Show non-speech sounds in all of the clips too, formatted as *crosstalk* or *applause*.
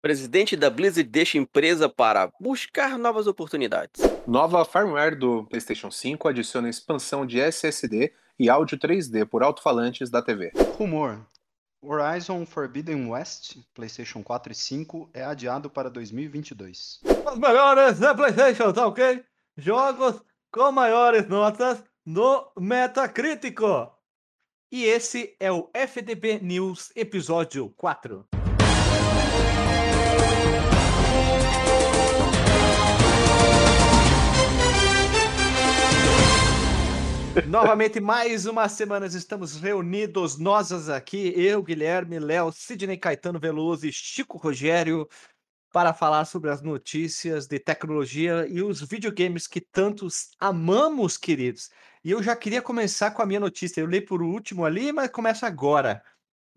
Presidente da Blizzard deixa empresa para buscar novas oportunidades. Nova firmware do PlayStation 5 adiciona expansão de SSD e áudio 3D por alto-falantes da TV. Rumor. Horizon Forbidden West, PlayStation 4 e 5, é adiado para 2022. Os melhores da PlayStation, tá ok? Jogos com maiores notas no Metacritico. E esse é o FDP News episódio 4. Novamente, mais uma semana estamos reunidos, nós aqui, eu, Guilherme, Léo, Sidney Caetano Veloso e Chico Rogério, para falar sobre as notícias de tecnologia e os videogames que tantos amamos, queridos. E eu já queria começar com a minha notícia. Eu li por último ali, mas começa agora.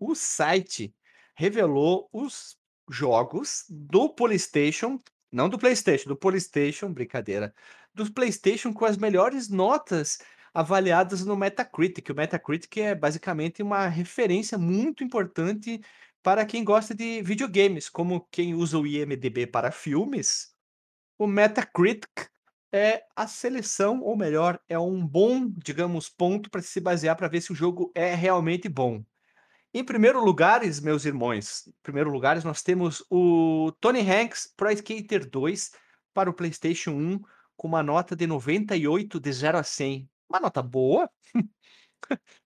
O site revelou os jogos do PlayStation, não do PlayStation, do PlayStation, brincadeira, do PlayStation com as melhores notas avaliadas no Metacritic. O Metacritic é basicamente uma referência muito importante para quem gosta de videogames, como quem usa o IMDb para filmes. O Metacritic é a seleção, ou melhor, é um bom, digamos, ponto para se basear para ver se o jogo é realmente bom. Em primeiro lugares, meus irmãos, em primeiro lugares nós temos o Tony Hanks Pro Skater 2 para o PlayStation 1 com uma nota de 98 de 0 a 100. Uma nota boa. *laughs*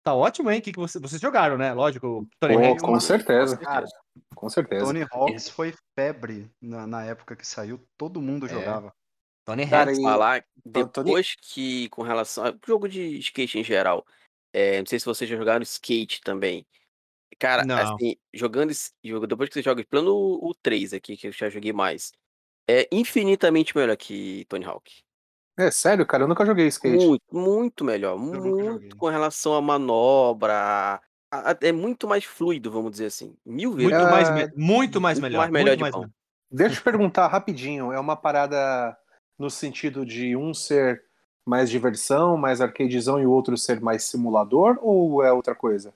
tá ótimo, hein? Que que você, vocês jogaram, né? Lógico. Tony Pô, com certeza. Cara, com certeza. Tony Hawks foi febre na, na, época que saiu, todo mundo é. jogava. Tony Hawks. Falar depois Tony... que, com relação ao jogo de skate em geral, é, não sei se vocês já jogaram skate também. Cara, não. assim, jogando, depois que você joga, plano o 3 aqui, que eu já joguei mais, é infinitamente melhor que Tony Hawk. É sério, cara, eu nunca joguei skate. Muito, muito melhor. Muito com relação à manobra. a- é muito mais fluido, vamos dizer assim. Mil vezes. Muito mais, me- muito mais muito melhor. mais melhor muito de mais melhor. Deixa eu te perguntar rapidinho, é uma parada no sentido de um ser mais diversão, mais arcadezão e o outro ser mais simulador, ou é outra coisa?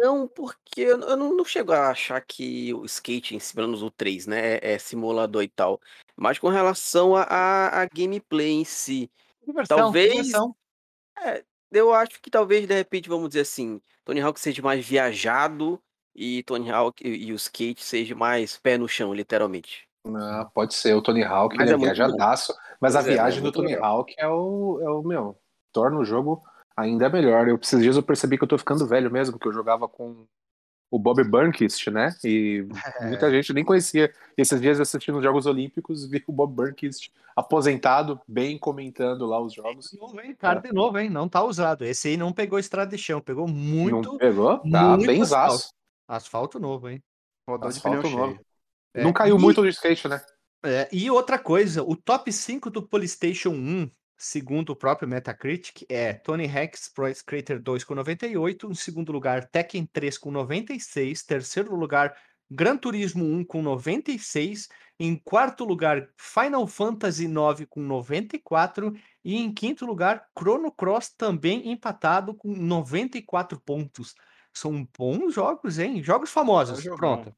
Não, porque eu eu não, não chego a achar que o skate, em si, pelo menos o 3, né, é, é simulador e tal. Mas com relação a, a, a gameplay em si. Diversão, Talvez. diversão. É, eu acho que talvez, de repente, vamos dizer assim, Tony Hawk seja mais viajado e Tony Hawk e, e o skate seja mais pé no chão, literalmente. Ah, pode ser, o Tony Hawk Mas ele é, é muito bom. viajadaço, mas a Pois é, é viagem do muito Tony legal. Hawk é o, é o meu, torna o jogo ainda melhor. Eu, esses dias eu percebi que eu tô ficando velho mesmo, porque eu jogava com o Bob Burnquist, né? E *laughs* muita gente nem conhecia. Esses dias assistindo os Jogos Olímpicos, vi o Bob Burnquist aposentado, bem comentando lá os jogos. De novo, hein? Cara, de novo, hein? Não tá usado. Esse aí não pegou estrada de chão, pegou Não muito, pegou? Tá muito bem asfalto. zaço. Asfalto novo, hein? Rodou de Asfalto pneu novo. cheio. É, Não caiu e- muito do skate, né? É, e outra coisa, o top 5 do PlayStation 1, segundo o próprio Metacritic, é Tony Hawk's Pro Skater 2 com 98, em segundo lugar Tekken 3 com 96, terceiro lugar Gran Turismo 1 com 96, em quarto lugar Final Fantasy 9 com 94 e em quinto lugar Chrono Cross também empatado com 94 pontos. São bons jogos, hein? Jogos Só famosos. jogão. Pronto.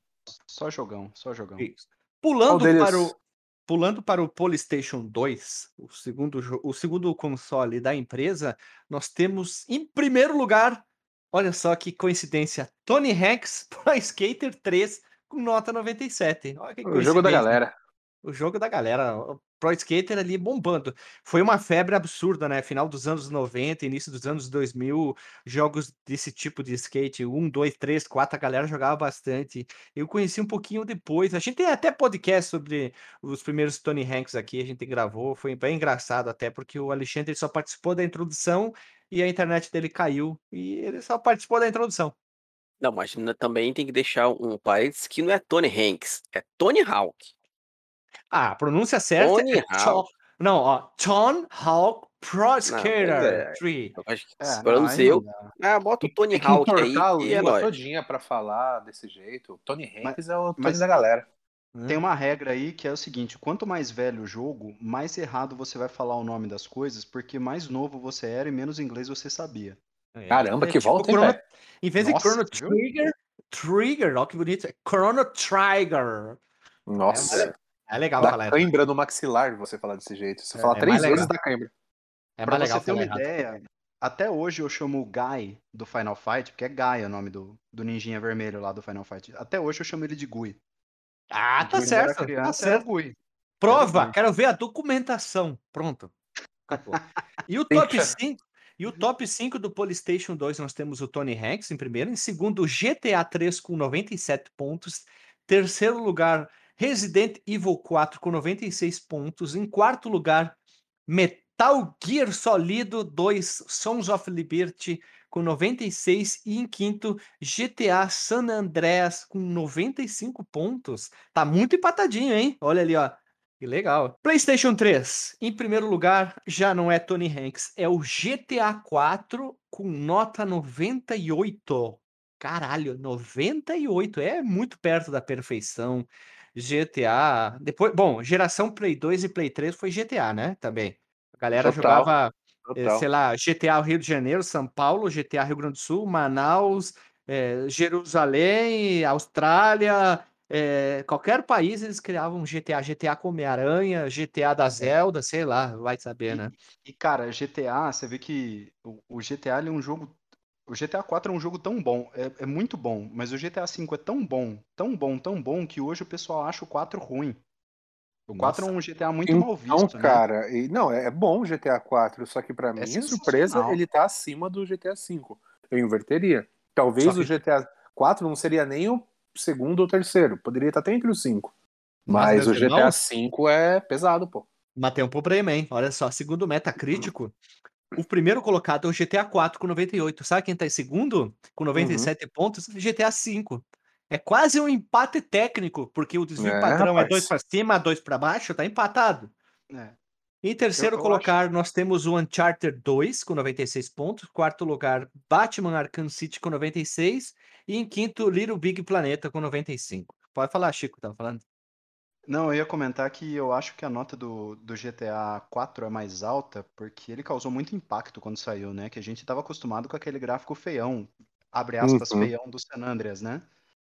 Só jogão, só jogão. Isso. Pulando deles? para o pulando para o PlayStation 2, o segundo o segundo console da empresa, nós temos em primeiro lugar, olha só que coincidência, Tony Hawk's *laughs* Pro Skater 3 com nota 97. Olha que O jogo da galera. O jogo da galera, o Pro Skater ali bombando. Foi uma febre absurda, né? Final dos anos 90, início dos anos 2000, jogos desse tipo de skate, 1, 2, 3, 4, a galera jogava bastante. Eu conheci um pouquinho depois. A gente tem até podcast sobre os primeiros Tony Hanks aqui, a gente gravou, foi bem engraçado até, porque o Alexandre só participou da introdução e a internet dele caiu, e ele só participou da introdução. Não, mas também tem que deixar um parênteses que não é Tony Hanks, é Tony Hawk. Ah, a pronúncia certa Tony é Hawk. Não, ó, Tom Hawk Pro Skater é. 3. Eu acho que, É, sei, eu, dá. ah, bota o Tony Tem que Hawk aí a e é língua nóis. todinha pra falar desse jeito. Tony Hanks é o Tony mas- da galera. Tem uma regra aí que é o seguinte: quanto mais velho o jogo, mais errado você vai falar o nome das coisas, porque mais novo você era e menos inglês você sabia. É, Caramba, que volta, hein, Chrono- velho? Em vez de Nossa, Chrono viu? Trigger, Trigger, ó que bonito, é Chrono Trigger. Nossa. É, é legal dá falar. cãibra no maxilar você falar desse jeito. Você é, fala é três vezes da cãibra. É pra você ter uma errado. ideia, até hoje eu chamo o Guy do Final Fight, porque é Guy o nome do, do ninjinha vermelho lá do Final Fight. Até hoje eu chamo ele de Gui. Ah, tá certo. Criança, tá certo. Gui. Prova, quero ver a documentação. Pronto. *laughs* E o top 5, e o top 5 do PlayStation 2 nós temos o Tony Hanks em primeiro, em segundo o GTA 3 com 97 pontos, terceiro lugar Resident Evil 4 com 96 pontos, em quarto lugar Metal Gear Solid 2 Sons of Liberty com 96 e em quinto GTA San Andreas com 95 pontos. Tá muito empatadinho, hein? Olha ali, ó. Que legal. PlayStation 3, em primeiro lugar, já não é Tony Hanks, é o GTA 4 com nota 98. Caralho, 98 é muito perto da perfeição. GTA, depois, bom, geração Play 2 e Play 3 foi GTA, né? Também. A galera Total. jogava, eh, Total. sei lá, GTA Rio de Janeiro, São Paulo, GTA Rio Grande do Sul, Manaus, é, Jerusalém, Austrália, é, qualquer país eles criavam GTA, GTA com Homem-Aranha, GTA da é. Zelda, sei lá, vai saber, né? E, e cara, GTA, você vê que o, o GTA é um jogo. O GTA 4 é um jogo tão bom, é, é, muito bom, mas o GTA 5 é tão bom, tão bom, tão bom, que hoje o pessoal acha o 4 ruim. O 4 Nossa. é um GTA muito então, mal visto, né? cara, e, não, é, é bom o GTA 4, só que para é mim, surpresa, ele tá acima do GTA 5. Eu inverteria. Talvez que... o GTA 4 não seria nem o segundo ou terceiro. Poderia estar até entre os cinco. Mas, Mas o GTA V é pesado, pô. Mas tem um problema, hein? Olha só, segundo o Metacritico, o primeiro colocado é o GTA 4 com 98. Sabe quem tá em segundo? Com 97 uhum. pontos? GTA V. É quase um empate técnico, porque o desvio é, padrão é rapaz. é dois para cima, dois para baixo, tá empatado. É. Em terceiro colocar, acho... nós temos o Uncharted 2 com 96 pontos. Quarto lugar, Batman Arkham City com 96. E em quinto, Little Big Planeta com 95. Pode falar, Chico, tava falando. Não, eu ia comentar que eu acho que a nota do, do GTA 4 é mais alta porque ele causou muito impacto quando saiu, né? Que a gente estava acostumado com aquele gráfico feião, abre aspas, uhum. feião do San Andreas, né?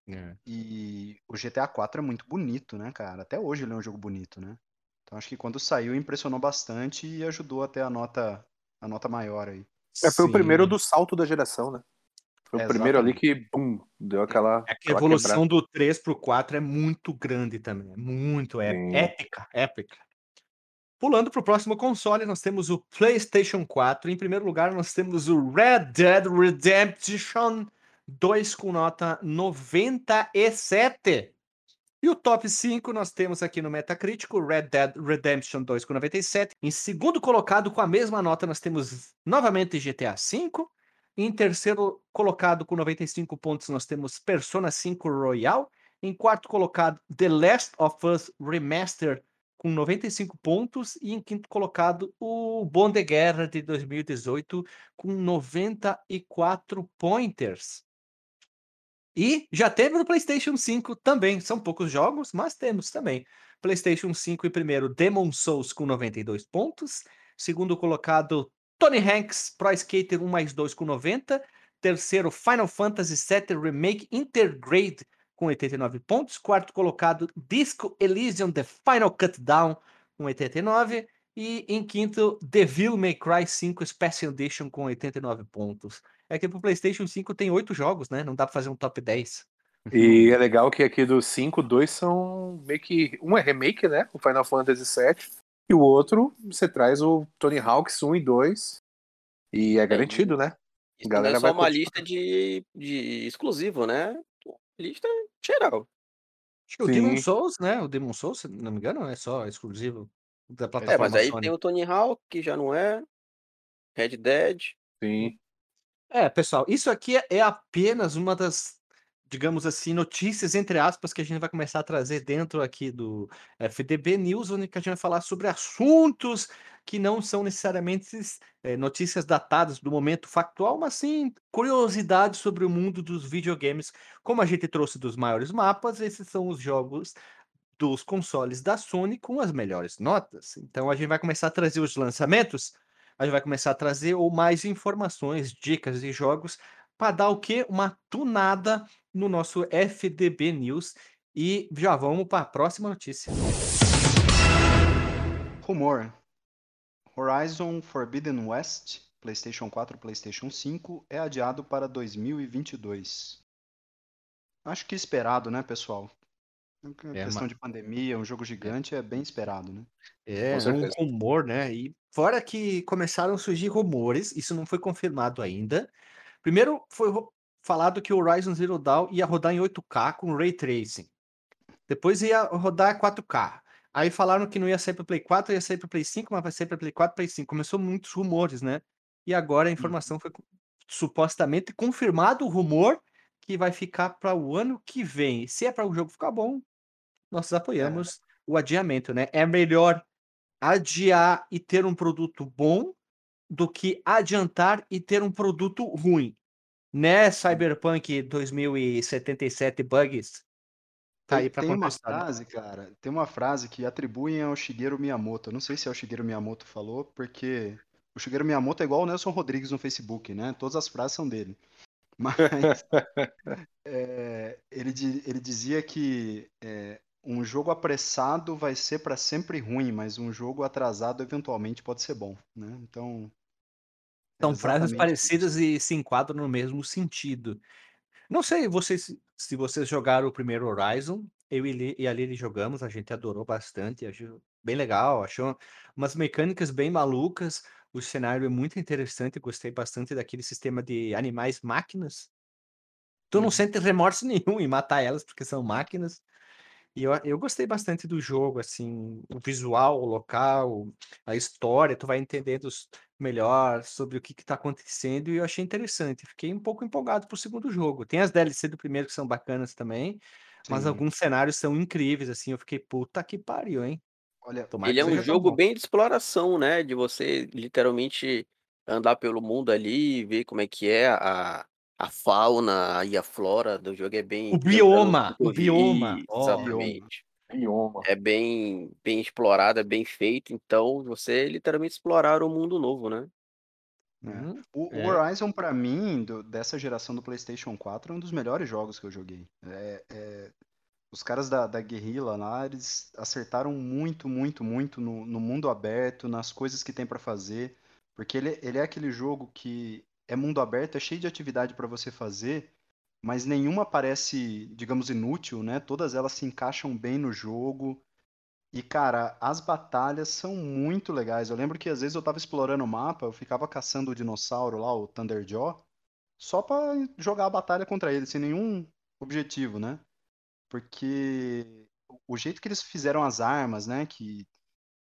É. E o GTA 4 é muito bonito, né, cara? Até hoje ele é um jogo bonito, né? Então acho que quando saiu impressionou bastante e ajudou até a nota a nota maior aí. É, foi Sim. o primeiro do salto da geração, né? Foi é, o primeiro ali que, pum, deu aquela. É que a evolução quebrada. do 3 pro 4 é muito grande também. É muito é épica, épica. Pulando para o próximo console, nós temos o PlayStation 4. Em primeiro lugar, nós temos o Red Dead Redemption 2 com nota 97. E o top 5 nós temos aqui no Metacritic Red Dead Redemption 2 com 97. Em segundo colocado, com a mesma nota, nós temos novamente GTA V. Em terceiro colocado, com 95 pontos, nós temos Persona 5 Royal. Em quarto colocado, The Last of Us Remastered, com 95 pontos. E em quinto colocado, o Bom de Guerra de 2018, com 94 pointers. E já teve no PlayStation 5 também. São poucos jogos, mas temos também. PlayStation 5 em primeiro, Demon Souls com 92 pontos. Segundo colocado, Tony Hanks, Pro Skater 1 mais 2 com 90. Terceiro, Final Fantasy VII Remake Intergrade com 89 pontos. Quarto colocado, Disco Elysium The Final Cut Down com 89. E em quinto, Devil May Cry 5 Special Edition com 89 pontos. É que pro PlayStation 5 tem oito jogos, né? Não dá pra fazer um top 10. E é legal que aqui dos 5, dois são meio que. Um é remake, né? O Final Fantasy VII. E o outro, você traz o Tony Hawks 1 e 2. E é garantido, né? A galera não é só uma lista de, de exclusivo, né? Lista geral. Acho que o Demon Souls, né? O Demon Souls, se não me engano, é só exclusivo da plataforma. É, mas aí Sony. tem o Tony Hawk, que já não é. Red Dead. Sim. É, pessoal, isso aqui é apenas uma das, digamos assim, notícias, entre aspas, que a gente vai começar a trazer dentro aqui do FDB News, onde a gente vai falar sobre assuntos que não são necessariamente é, notícias datadas do momento factual, mas sim curiosidades sobre o mundo dos videogames. Como a gente trouxe dos maiores mapas, esses são os jogos dos consoles da Sony com as melhores notas. Então a gente vai começar a trazer os lançamentos a gente vai começar a trazer ou mais informações, dicas e jogos para dar o quê? Uma tunada no nosso FDB News. E já vamos para a próxima notícia. Rumor. Horizon Forbidden West, PlayStation 4 e PlayStation 5, é adiado para 2022. Acho que esperado, né, pessoal? É, questão de pandemia, um jogo gigante é bem esperado, né? É, é um rumor, né? E fora que começaram a surgir rumores, isso não foi confirmado ainda. Primeiro foi falado que o Horizon Zero Dawn ia rodar em 8K com Ray Tracing. Depois ia rodar 4K. Aí falaram que não ia sair para Play 4, ia sair para Play 5, mas vai sair para Play 4, Play 5. Começou muitos rumores, né? E agora a uhum. informação foi supostamente confirmado o rumor que vai ficar para o ano que vem. Se é para o jogo ficar bom, nós é. apoiamos é. o adiamento, né? É melhor adiar e ter um produto bom do que adiantar e ter um produto ruim. Né, Cyberpunk 2077 Bugs? Tá aí tem uma frase, cara, tem uma frase que atribuem ao Shigeru Miyamoto. Eu não sei se é o Shigeru Miyamoto falou, porque o Shigeru Miyamoto é igual o Nelson Rodrigues no Facebook, né? Todas as frases são dele. *laughs* Mas é, *laughs* ele, ele dizia que é, um jogo apressado vai ser para sempre ruim, mas um jogo atrasado eventualmente pode ser bom, né? Então. É São frases parecidas e se enquadram no mesmo sentido. Não sei vocês, se vocês jogaram o primeiro Horizon, eu e a Lili jogamos, a gente adorou bastante, achou bem legal, achou umas mecânicas bem malucas, o cenário é muito interessante, gostei bastante daquele sistema de animais máquinas. Tu não uhum. sente remorso *laughs* nenhum em matar elas porque são máquinas. E eu, eu gostei bastante do jogo, assim, o visual, o local, a história, tu vai entendendo melhor sobre o que está acontecendo e eu achei interessante. Fiquei um pouco empolgado pro segundo jogo. Tem as DLC do primeiro que são bacanas também, mas alguns cenários são incríveis, assim, eu fiquei, puta que pariu, hein? Olha, Ele é um jogo bem de exploração, né? De você literalmente andar pelo mundo ali, ver como é que é a, a fauna e a flora do jogo é bem. O bioma, o bioma. Exatamente. Bioma. É bem, bem explorado, é bem feito. Então, você literalmente explorar o um mundo novo, né? É. Uhum. O, é. Horizon, para mim, do, dessa geração do PlayStation 4, é um dos melhores jogos que eu joguei. É, é, os caras da, da Guerrilla lá, eles acertaram muito, muito, muito no, no mundo aberto, nas coisas que tem para fazer. Porque ele, ele é aquele jogo que é mundo aberto, é cheio de atividade para você fazer, mas nenhuma parece, digamos, inútil, né? Todas elas se encaixam bem no jogo. E, cara, as batalhas são muito legais. Eu lembro que às vezes eu tava explorando o mapa, eu ficava caçando o dinossauro lá, o Thunderjaw, só para jogar a batalha contra ele, sem nenhum objetivo, né? Porque o jeito que eles fizeram as armas, né? Que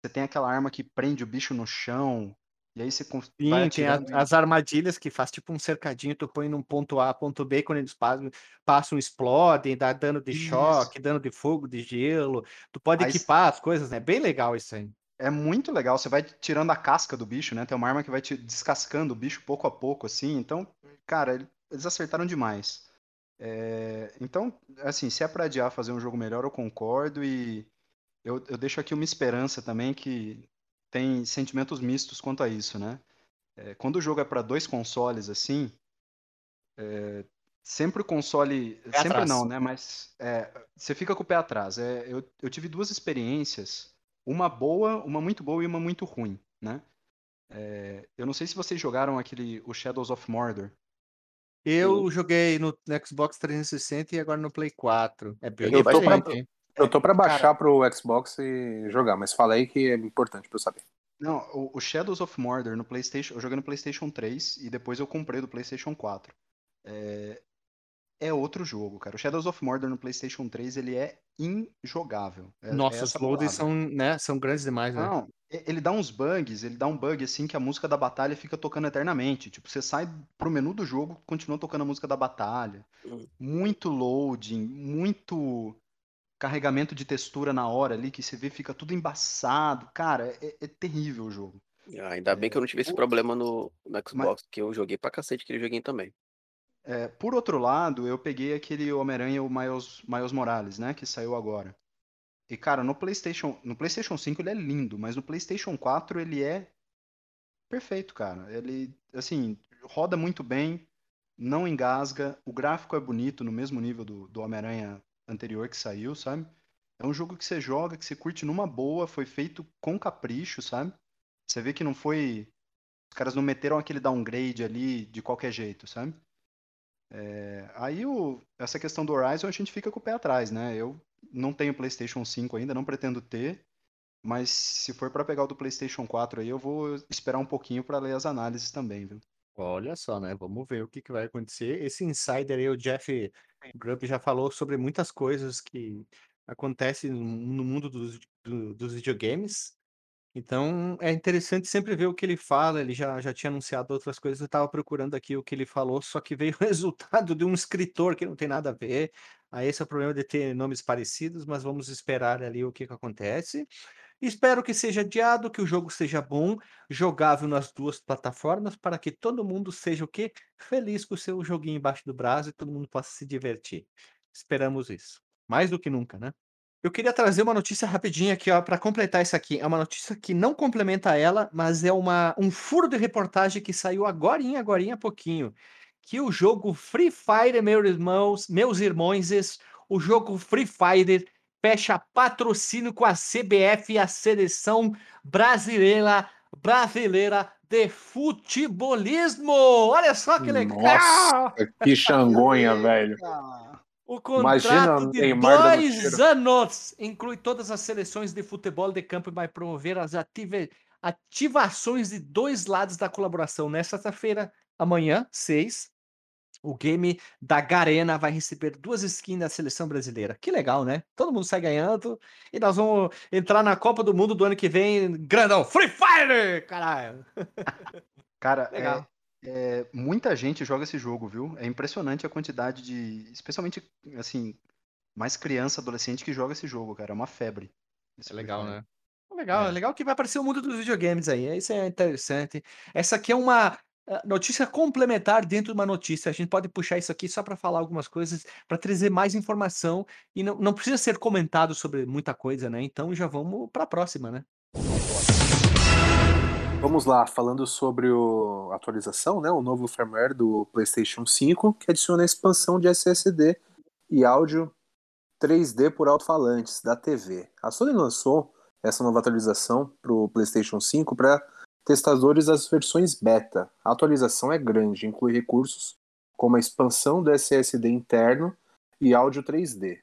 você tem aquela arma que prende o bicho no chão, e aí você Sim, tem a, as armadilhas que faz tipo um cercadinho, tu põe num ponto A, ponto B, quando eles passam, passam explodem, dá dano de isso. choque, dano de fogo, de gelo. Tu pode aí equipar as coisas, né? Bem legal isso aí. É muito legal, você vai tirando a casca do bicho, né? Tem uma arma que vai te descascando o bicho pouco a pouco, assim. Então, cara, eles acertaram demais. É... Então, assim, se é pra adiar fazer um jogo melhor, eu concordo e eu, eu deixo aqui uma esperança também que tem sentimentos mistos quanto a isso, né? É, quando o jogo é para dois consoles assim, é, sempre o console, pé sempre atrás. não, né? Mas é, você fica com o pé atrás. É, eu, eu tive duas experiências, uma boa, uma muito boa e uma muito ruim, né? É, eu não sei se vocês jogaram aquele o Shadows of Mordor. Eu joguei no, no Xbox 360 e agora no Play 4. É bem eu, tô pra, eu tô para baixar Cara, pro Xbox e jogar, mas fala aí que é importante para eu saber. Não, o, o, Shadows of Mordor no PlayStation, eu joguei no PlayStation 3 e depois eu comprei do PlayStation 4. É, é outro jogo, cara. O Shadows of Mordor no PlayStation 3 ele é injogável. É, Nossa, é os loaders são, né, são grandes demais, né? Não, ele dá uns bugs, ele dá um bug assim que a música da batalha fica tocando eternamente. Tipo, você sai pro menu do jogo, continua tocando a música da batalha. Hum. Muito loading, muito carregamento de textura na hora ali, que você vê fica tudo embaçado. Cara, é, é terrível o jogo. Ah, ainda bem que eu não tive esse problema no, no Xbox, Mas... que eu joguei pra cacete aquele joguinho também. É, por outro lado, eu peguei aquele Homem-Aranha, o Miles, Miles Morales, né, que saiu agora. E, cara, no PlayStation, no PlayStation 5 ele é lindo, mas no PlayStation 4 ele é perfeito, cara. Ele, assim, roda muito bem, não engasga, o gráfico é bonito, no mesmo nível do, do Homem-Aranha anterior que saiu, sabe? É um jogo que você joga, que você curte numa boa, foi feito com capricho, sabe? Você vê que não foi. Os caras não meteram aquele downgrade ali de qualquer jeito, sabe? É... Aí o... essa questão do Horizon a gente fica com o pé atrás, né? Eu não tenho PlayStation 5 ainda, não pretendo ter. Mas se for para pegar o do PlayStation 4 aí, eu vou esperar um pouquinho para ler as análises também, viu? Olha só, né? Vamos ver o que, que vai acontecer. Esse insider aí, o Jeff Grubb, já falou sobre muitas coisas que acontecem no mundo dos, do, dos videogames. Então é interessante sempre ver o que ele fala. Ele já, já tinha anunciado outras coisas. Eu estava procurando aqui o que ele falou, só que veio *laughs* o resultado de um escritor que não tem nada a ver. Aí esse é o problema de ter nomes parecidos, mas vamos esperar ali o que, que acontece. Espero que seja adiado, que o jogo seja bom, jogável nas duas plataformas, para que todo mundo seja o quê? Feliz com o seu joguinho embaixo do braço e todo mundo possa se divertir. Esperamos isso. Mais do que nunca, né? Eu queria trazer uma notícia rapidinha aqui, ó, para completar isso aqui. É uma notícia que não complementa ela, mas é uma, um furo de reportagem que saiu agora, agora há pouquinho. Que o jogo Free Fire, meus irmãos, meus irmãos, o jogo Free Fire fecha patrocínio com a CBF e a seleção brasileira brasileira de futebolismo. Olha só que legal! Nossa, que xangonha, *laughs* velho. O contrato de dois anos inclui todas as seleções de futebol de campo e vai promover as ativa ativações de dois lados da colaboração. Nesta feira amanhã, 6, o game da Garena vai receber duas skins da seleção brasileira. Que legal, né? Todo mundo sai ganhando e nós vamos entrar na Copa do Mundo do ano que vem, grandão. Free Fire! Caralho! *laughs* Cara, legal. É, é, muita gente joga esse jogo, viu? É impressionante a quantidade de. Especialmente, assim, mais criança, adolescente que joga esse jogo, cara. É uma febre. é legal, né? Legal, é. legal que vai aparecer o mundo dos videogames aí. Isso é interessante. Essa aqui é uma notícia complementar dentro de uma notícia. A gente pode puxar isso aqui só para falar algumas coisas, para trazer mais informação e não, não precisa ser comentado sobre muita coisa, né? Então já vamos para a próxima, né? Vamos lá, falando sobre a atualização, né? O novo firmware do PlayStation 5 que adiciona a expansão de SSD e áudio 3D por alto-falantes da TV. A Sony lançou essa nova atualização para o PlayStation 5 para testadores das versões beta. A atualização é grande, inclui recursos como a expansão do SSD interno e áudio 3D.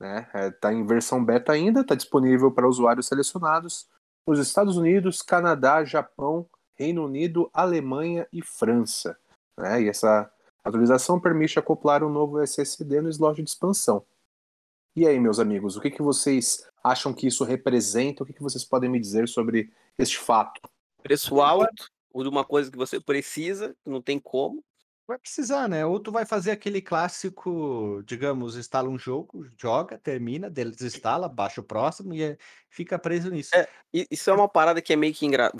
Está né? é, tá em versão beta ainda, está disponível para usuários selecionados nos Estados Unidos, Canadá, Japão, Reino Unido, Alemanha e França. Né? E essa atualização permite acoplar um novo SSD no slot de expansão. E aí, meus amigos, o que, que vocês acham que isso representa? O que, que vocês podem me dizer sobre este fato? Preço alto, ou de uma coisa que você precisa, não tem como. Vai precisar, né? Ou tu vai fazer aquele clássico, digamos, instala um jogo, joga, termina, desinstala, baixa o próximo e é, fica preso nisso. É, isso é uma parada que é meio que engra...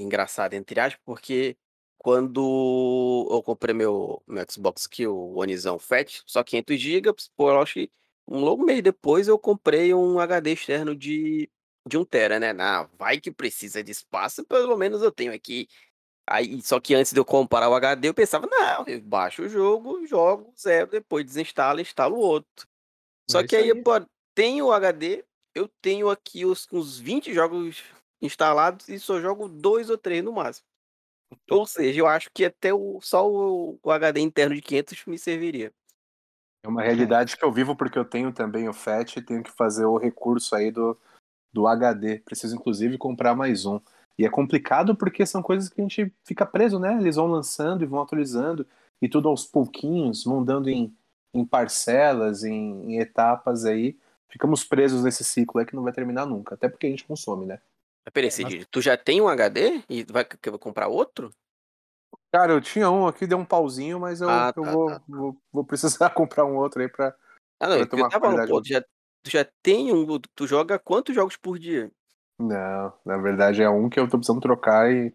engraçada, entre aspas, porque quando eu comprei meu, meu Xbox aqui, o Onezão Fat, só 500 GB, pô, eu acho que um longo mês depois eu comprei um HD externo de de 1 tera, né? Na, vai que precisa de espaço, pelo menos eu tenho aqui. Aí, só que antes de eu comparar o HD, eu pensava, não, eu baixo o jogo, jogo zero, depois desinstalo e instalo outro. Só é que aí, aí, pô, tenho o HD, eu tenho aqui os, uns 20 jogos instalados e só jogo dois ou três no máximo. Ou seja, eu acho que até o, só o, o HD interno de 500 me serviria. É uma realidade que eu vivo porque eu tenho também o FAT e tenho que fazer o recurso aí do, do HD. Preciso, inclusive, comprar mais um. E é complicado porque são coisas que a gente fica preso, né? Eles vão lançando e vão atualizando, e tudo aos pouquinhos, mandando em, em parcelas, em, em, etapas aí. Ficamos presos nesse ciclo aí que não vai terminar nunca, até porque a gente consome, né? Peraí, Cid, tu já tem um HD e vai, comprar outro? Cara, eu tinha um aqui, deu um pauzinho, mas eu, ah, eu tá, vou, tá. Vou, vou, precisar *laughs* comprar um outro aí pra, ah, não, pra tomar eu tava, pô, já, Tu já tem um. Tu joga quantos jogos por dia? Não, na verdade é um que eu tô precisando trocar e.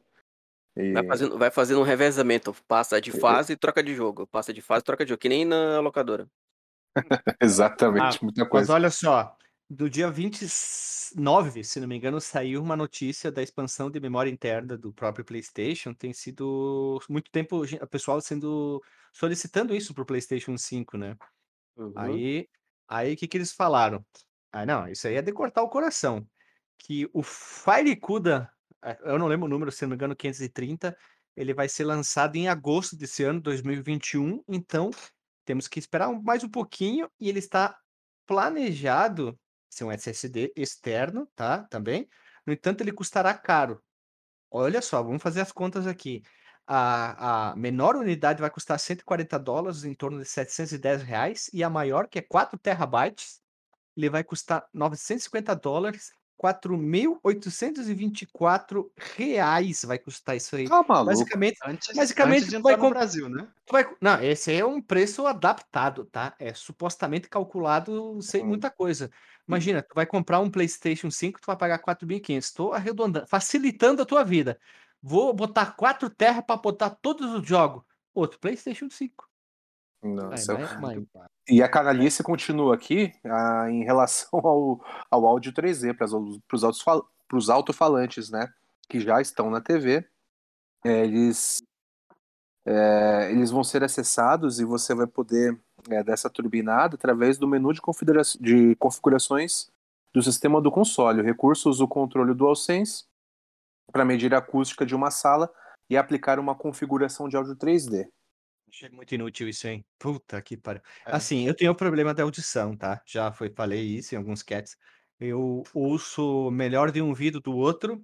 e... Vai, fazendo, vai fazendo um revezamento. Passa de fase e troca de jogo. Passa de fase e troca de jogo. Que nem na locadora. *laughs* Exatamente, ah, muita coisa. Mas olha só, do dia 29, se não me engano, saiu uma notícia da expansão de memória interna do próprio PlayStation. Tem sido muito tempo o pessoal sendo solicitando isso pro PlayStation 5, né? Uhum. Aí Aí o que, que eles falaram? Ah, não, isso aí é de cortar o coração. Que o FireCuda, eh, eu não lembro o número, se não me engano, 530, ele vai ser lançado em agosto desse ano, 2021. Então, temos que esperar mais um pouquinho e ele está planejado ser um SSD externo, tá? Também. No entanto, ele custará caro. Olha só, vamos fazer as contas aqui. A, a menor unidade vai custar 140 dólares, em torno de 710 reais, e a maior, que é 4 terabytes, ele vai custar 950 dólares 4.824 reais vai custar isso aí. Tá maluco. Basicamente, Antes, basicamente antes de vai no Brasil, né? vai- não, esse é um preço adaptado, tá? É supostamente calculado sem Hum. muita coisa. Imagina, tu vai comprar um PlayStation 5, tu vai pagar 4.500. Estou arredondando, facilitando a tua vida. Vou botar 4 terra para botar todos os jogos. Outro PlayStation 5. Nossa, Vai, vai, vai. E a canalice continua aqui ah, em relação *laughs* ao, ao áudio 3D para os alto-falantes, né? Que já estão na TV. É, eles, é, eles vão ser acessados e você vai poder é, dessa turbinada através do menu de, configura de configurações do sistema do console. O recurso usa o controle DualSense para medir a acústica de uma sala e aplicar uma configuração de áudio 3D. Achei muito inútil isso, hein? Puta que pariu. É. Assim, eu tenho um problema de audição, tá? Já foi, falei isso em alguns cats. Eu ouço melhor de um ouvido do outro.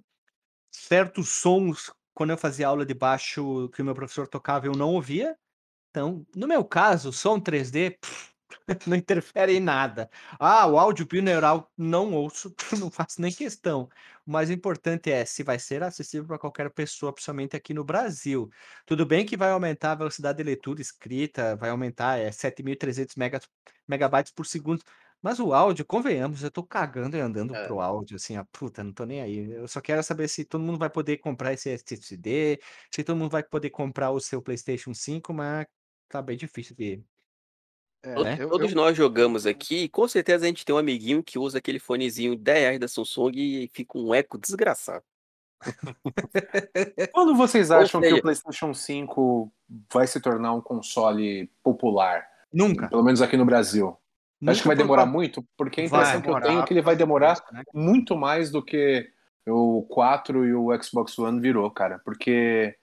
Certos sons, quando eu fazia aula de baixo que o meu professor tocava, eu não ouvia. Então, no meu caso, som 3D pff, *laughs* não interfere em nada. Ah, o áudio binaural não ouço, *laughs* não faço nem questão. O mais importante é se vai ser acessível para qualquer pessoa, principalmente aqui no Brasil. Tudo bem que vai aumentar a velocidade de leitura escrita, vai aumentar é 7.300 mega, megabytes por segundo. Mas o áudio, convenhamos, eu tô cagando e andando É. pro áudio, assim, a puta, não tô nem aí. Eu só quero saber se todo mundo vai poder comprar esse SSD, se todo mundo vai poder comprar o seu PlayStation 5, mas tá bem difícil de. É, Todos, eu- todos eu- nós jogamos aqui, e com certeza a gente tem um amiguinho que usa aquele fonezinho 10 reais da Samsung e fica um eco desgraçado. *laughs* Quando vocês acham que o PlayStation 5 vai se tornar um console popular? Nunca. Pelo menos aqui no Brasil. Acho que vai Nunca demorar causa- muito, porque a impressão que eu tenho é que ele vai demorar né? muito mais do que o 4 e o Xbox One virou, cara. Porque,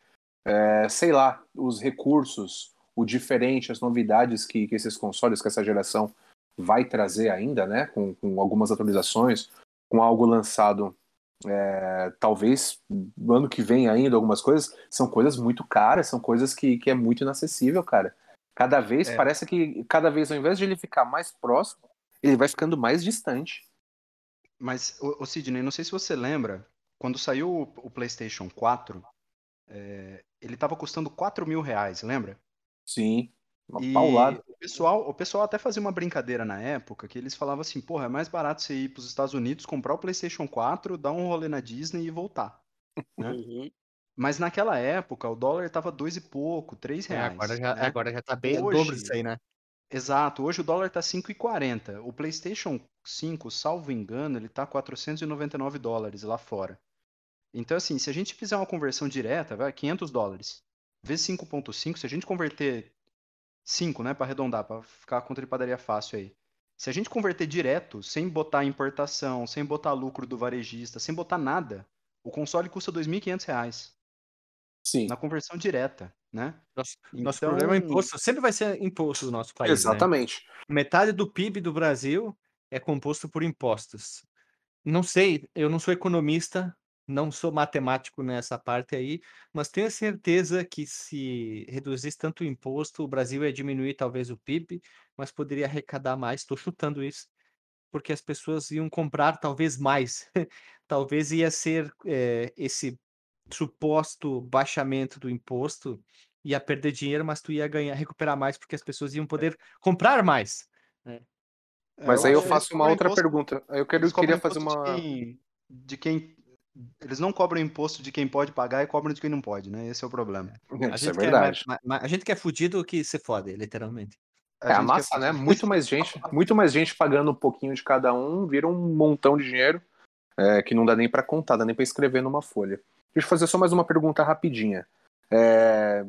é, sei lá, os recursos, o diferente, as novidades que, que esses consoles, que essa geração vai trazer ainda, né? Com, com algumas atualizações, com algo lançado é, talvez no ano que vem ainda, algumas coisas, são coisas muito caras, são coisas que, que é muito inacessível, cara. Cada vez, É. parece que cada vez, ao invés de ele ficar mais próximo, ele vai ficando mais distante. Mas, o, Sidney, não sei se você lembra, quando saiu o, o PlayStation 4, é, ele estava custando 4 mil reais, lembra? Sim, uma E paulada. o pessoal, o pessoal até fazia uma brincadeira na época, que eles falavam assim, porra, é mais barato você ir para os Estados Unidos, comprar o PlayStation 4, dar um rolê na Disney e voltar. Né? Uhum. Mas naquela época, o dólar estava dois e pouco, três É, reais. agora, já, né? agora já tá bem é Hoje- dobro disso aí, né? Exato, hoje o dólar tá 5,40. O PlayStation 5, salvo engano, ele tá 499 dólares lá fora. Então, assim, se a gente fizer uma conversão direta, vai 500 dólares. Vezes 5,5, se a gente converter 5, né, para arredondar, para ficar a conta de padaria fácil aí. Se a gente converter direto, sem botar importação, sem botar lucro do varejista, sem botar nada, o console custa 2.500 reais Sim, na conversão direta, né? Nosso, nosso Então- problema é imposto. Sempre vai ser imposto no nosso país. né? exatamente. Metade do PIB do Brasil é composto por impostos. Não sei, eu não sou economista, não sou matemático nessa parte aí, mas tenho certeza que se reduzisse tanto o imposto, o Brasil ia diminuir talvez o PIB, mas poderia arrecadar mais. Estou chutando isso, porque as pessoas iam comprar talvez mais. *laughs* talvez ia ser eh, esse suposto baixamento do imposto, ia perder dinheiro, mas tu ia ganhar, recuperar mais, porque as pessoas iam poder comprar mais. É, Mas aí eu que eles faço uma outra imposto- pergunta. Eu quero, queria fazer uma. De quem, de quem- Eles não cobram imposto de quem pode pagar e cobram de quem não pode, né? Esse é o problema. A Isso é gente, quer, verdade. ma- ma- a gente quer fudido que se fode, literalmente. É a gente quer massa, né? Muito mais gente, *laughs* muito mais gente pagando um pouquinho de cada um, vira um montão de dinheiro é, que não dá nem pra contar, dá nem pra escrever numa folha. Deixa eu fazer só mais uma pergunta rapidinha. É,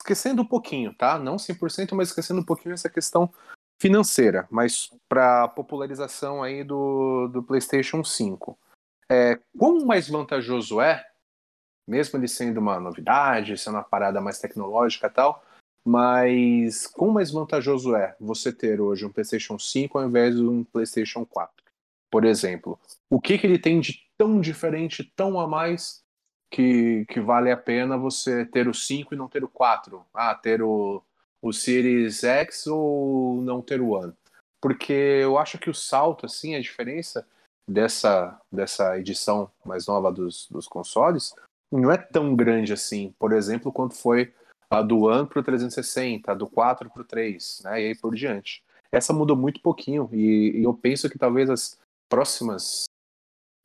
Esquecendo um pouquinho, tá? Não 100%, mas esquecendo um pouquinho essa questão financeira, mas para popularização aí do, do PlayStation 5. É, quão mais vantajoso é, mesmo ele sendo uma novidade, sendo uma parada mais tecnológica e tal, mas quão mais vantajoso é você ter hoje um PlayStation 5 ao invés de um PlayStation 4? Por exemplo, o que, que ele tem de tão diferente, tão a mais, que, que vale a pena você ter o 5 e não ter o 4? Ah, ter o, o Series X ou não ter o One? Porque eu acho que o salto, assim, a diferença dessa, dessa edição mais nova dos, dos consoles não é tão grande assim, por exemplo, quanto foi a do One para o 360, a do 4 para o 3, né, e aí por diante. Essa mudou muito pouquinho, e, e eu penso que talvez as próximas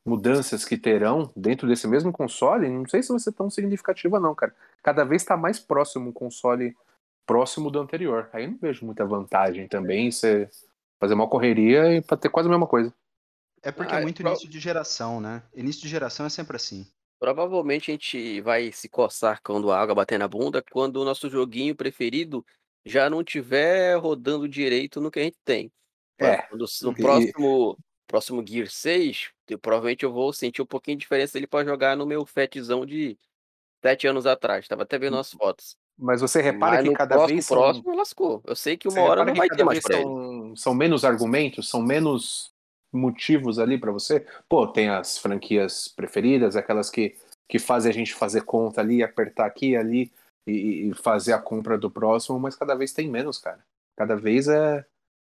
mudanças que terão dentro desse mesmo console, não sei se vai ser tão significativa não, cara. Cada vez está mais próximo um console próximo do anterior. Aí não vejo muita vantagem também você fazer uma correria e para ter quase a mesma coisa. É porque é ah, é muito início de geração, né? Início de geração é sempre assim. Provavelmente a gente vai se coçar quando a água bater na bunda, quando o nosso joguinho preferido já não tiver rodando direito no que a gente tem. É. Quando, no próximo, próximo Gear 6, eu, provavelmente eu vou sentir um pouquinho de diferença dele para jogar no meu fatzão de sete anos atrás. Tava até vendo hum. as fotos. Mas você repara Mas que cada próximo, vez. São... próximo lascou. Eu sei que uma você hora não vai ter mais são. São menos argumentos, são menos motivos ali para você. Pô, tem as franquias preferidas, aquelas que, que fazem a gente fazer conta ali, apertar aqui e ali e, e, fazer a compra do próximo, mas cada vez tem menos, cara. Cada vez é,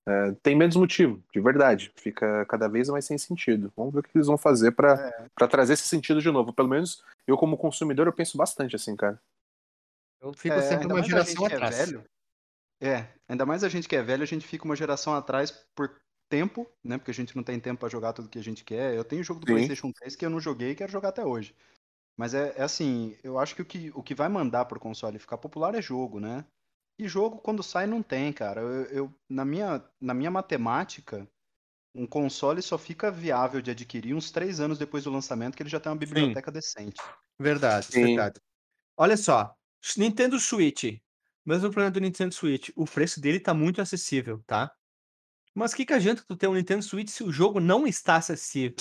é, tem menos motivo, de verdade. Fica cada vez mais sem sentido. Vamos ver o que eles vão fazer para é. trazer esse sentido de novo. Pelo menos eu, como consumidor, eu penso bastante assim, cara. Eu fico é, sempre uma geração é atrás. É, velho, é, ainda mais a gente que é velho, a gente fica uma geração atrás por tempo, né? Porque a gente não tem tempo para jogar tudo que a gente quer. Eu tenho jogo do Sim. PlayStation 3 que eu não joguei e quero jogar até hoje. Mas é, é, assim, eu acho que o, que o que vai mandar pro console ficar popular é jogo, né? E jogo, quando sai, não tem, cara. Eu, eu, na, minha, na minha matemática, um console só fica viável de adquirir uns três anos depois do lançamento, que ele já tem uma biblioteca Sim. decente. Verdade, Sim. verdade. Olha só, Nintendo Switch. Mesmo problema do Nintendo Switch. O preço dele tá muito acessível, tá? Mas que que adianta tu ter um Nintendo Switch se o jogo não está acessível?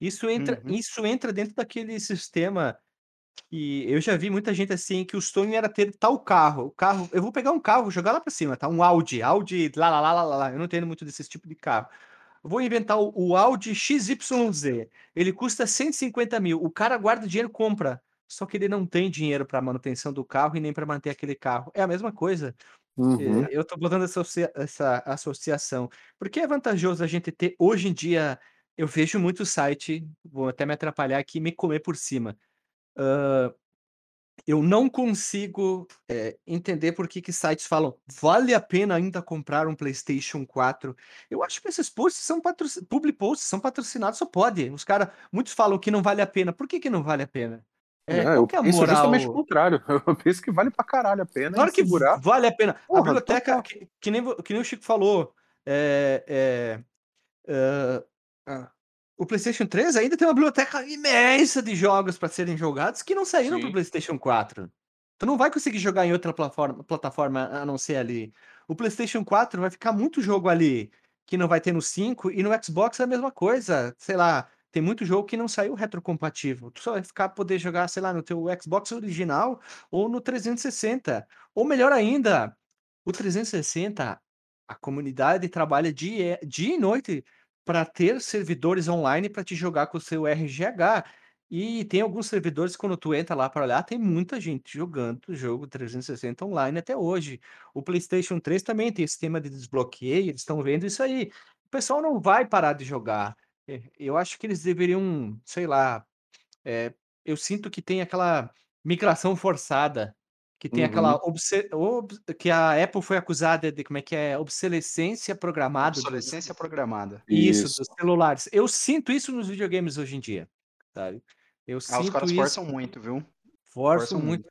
Isso entra Uhum. isso entra dentro daquele sistema que eu já vi muita gente assim, que o sonho era ter tal carro. O carro eu vou pegar um carro, jogar lá pra cima, tá? Um Audi, Audi lá, lá, lá, lá, lá, eu não entendo muito desse tipo de carro. Vou inventar o o Audi XYZ, ele custa 150.000, o cara guarda dinheiro e compra, só que ele não tem dinheiro para manutenção do carro e nem para manter aquele carro. É a mesma coisa. Uhum. Eu estou botando essa, essa associação. Porque é vantajoso a gente ter, hoje em dia, eu vejo muito site, vou até me atrapalhar aqui, me comer por cima. Uh, eu não consigo é, entender por que, que sites falam vale a pena ainda comprar um PlayStation 4. Eu acho que esses posts são patrocinados, public posts, são patrocinados, só pode. Os caras, muitos falam que não vale a pena. Por que, que não vale a pena? É, é eu é penso moral... justamente o contrário. *laughs* Eu penso que vale pra caralho a pena. Claro que segurar. vale a pena. Porra, a biblioteca, que, que, nem, que nem o Chico falou, é, é, é, ah, o PlayStation 3 ainda tem uma biblioteca imensa de jogos para serem jogados que não saíram para o PlayStation 4. Tu não vai conseguir jogar em outra plataforma, plataforma a não ser ali. O PlayStation 4 vai ficar muito jogo ali que não vai ter no 5 e no Xbox é a mesma coisa. Sei lá, tem muito jogo que não saiu retrocompatível. Tu só vai ficar poder jogar, sei lá, no teu Xbox original ou no 360. Ou melhor ainda, o 360, a comunidade trabalha dia, dia e noite para ter servidores online para te jogar com o seu RGH. E tem alguns servidores, quando tu entra lá para olhar, tem muita gente jogando o jogo 360 online até hoje. O PlayStation 3 também tem sistema de desbloqueio, eles estão vendo isso aí. O pessoal não vai parar de jogar. É, eu acho que eles deveriam, sei lá, eh, eu sinto que tem aquela migração forçada, que tem aquela Uhum. obse ob que a Apple foi acusada de como é que é? Obsolescência programada Obsolescência *laughs* programada. Isso, dos celulares. Eu sinto isso nos videogames hoje em dia, sabe. Eu Ah, os caras sinto forçam muito, viu. Forçam Forçam muito. muito.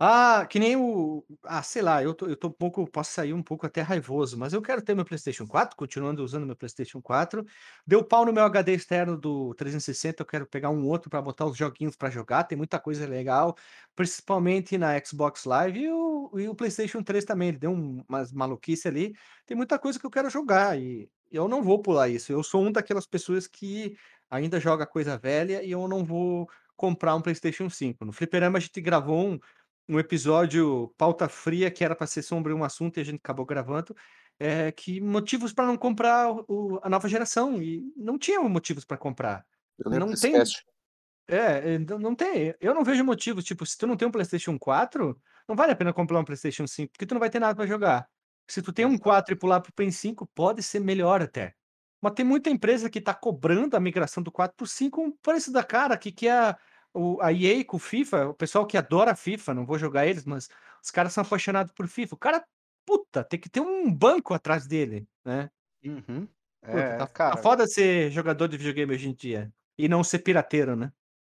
Ah, que nem o. Ah, sei lá, eu tô, eu tô um pouco. Posso sair um pouco até raivoso, mas eu quero ter meu PlayStation 4, continuando usando meu PlayStation 4. Deu pau no meu HD externo do 360, eu quero pegar um outro para botar os joguinhos para jogar. Tem muita coisa legal, principalmente na Xbox Live e o, e o PlayStation 3 também. Ele deu um, umas maluquice ali. Tem muita coisa que eu quero jogar e eu não vou pular isso. Eu sou um daquelas pessoas que ainda joga coisa velha e eu não vou comprar um PlayStation 5. No Fliperama a gente gravou um um episódio pauta fria que era para ser sobre um assunto e a gente acabou gravando, é, que motivos para não comprar o, a nova geração e não tinha motivos para comprar. Eu não tem. É, é, não tem. Eu não vejo motivos. Tipo, se tu não tem um PlayStation 4, não vale a pena comprar um PlayStation 5, porque tu não vai ter nada para jogar. Se tu tem um 4 e pular pro Play 5, pode ser melhor até. Mas tem muita empresa que tá cobrando a migração do 4 pro 5 um preço da cara, que quer o, a EA com o FIFA, o pessoal que adora FIFA, não vou jogar eles, mas os caras são apaixonados por FIFA. O cara, puta, tem que ter um banco atrás dele, né? Uhum. Puta, É, tá, tá cara, foda ser jogador de videogame hoje em dia. E não ser pirateiro, né?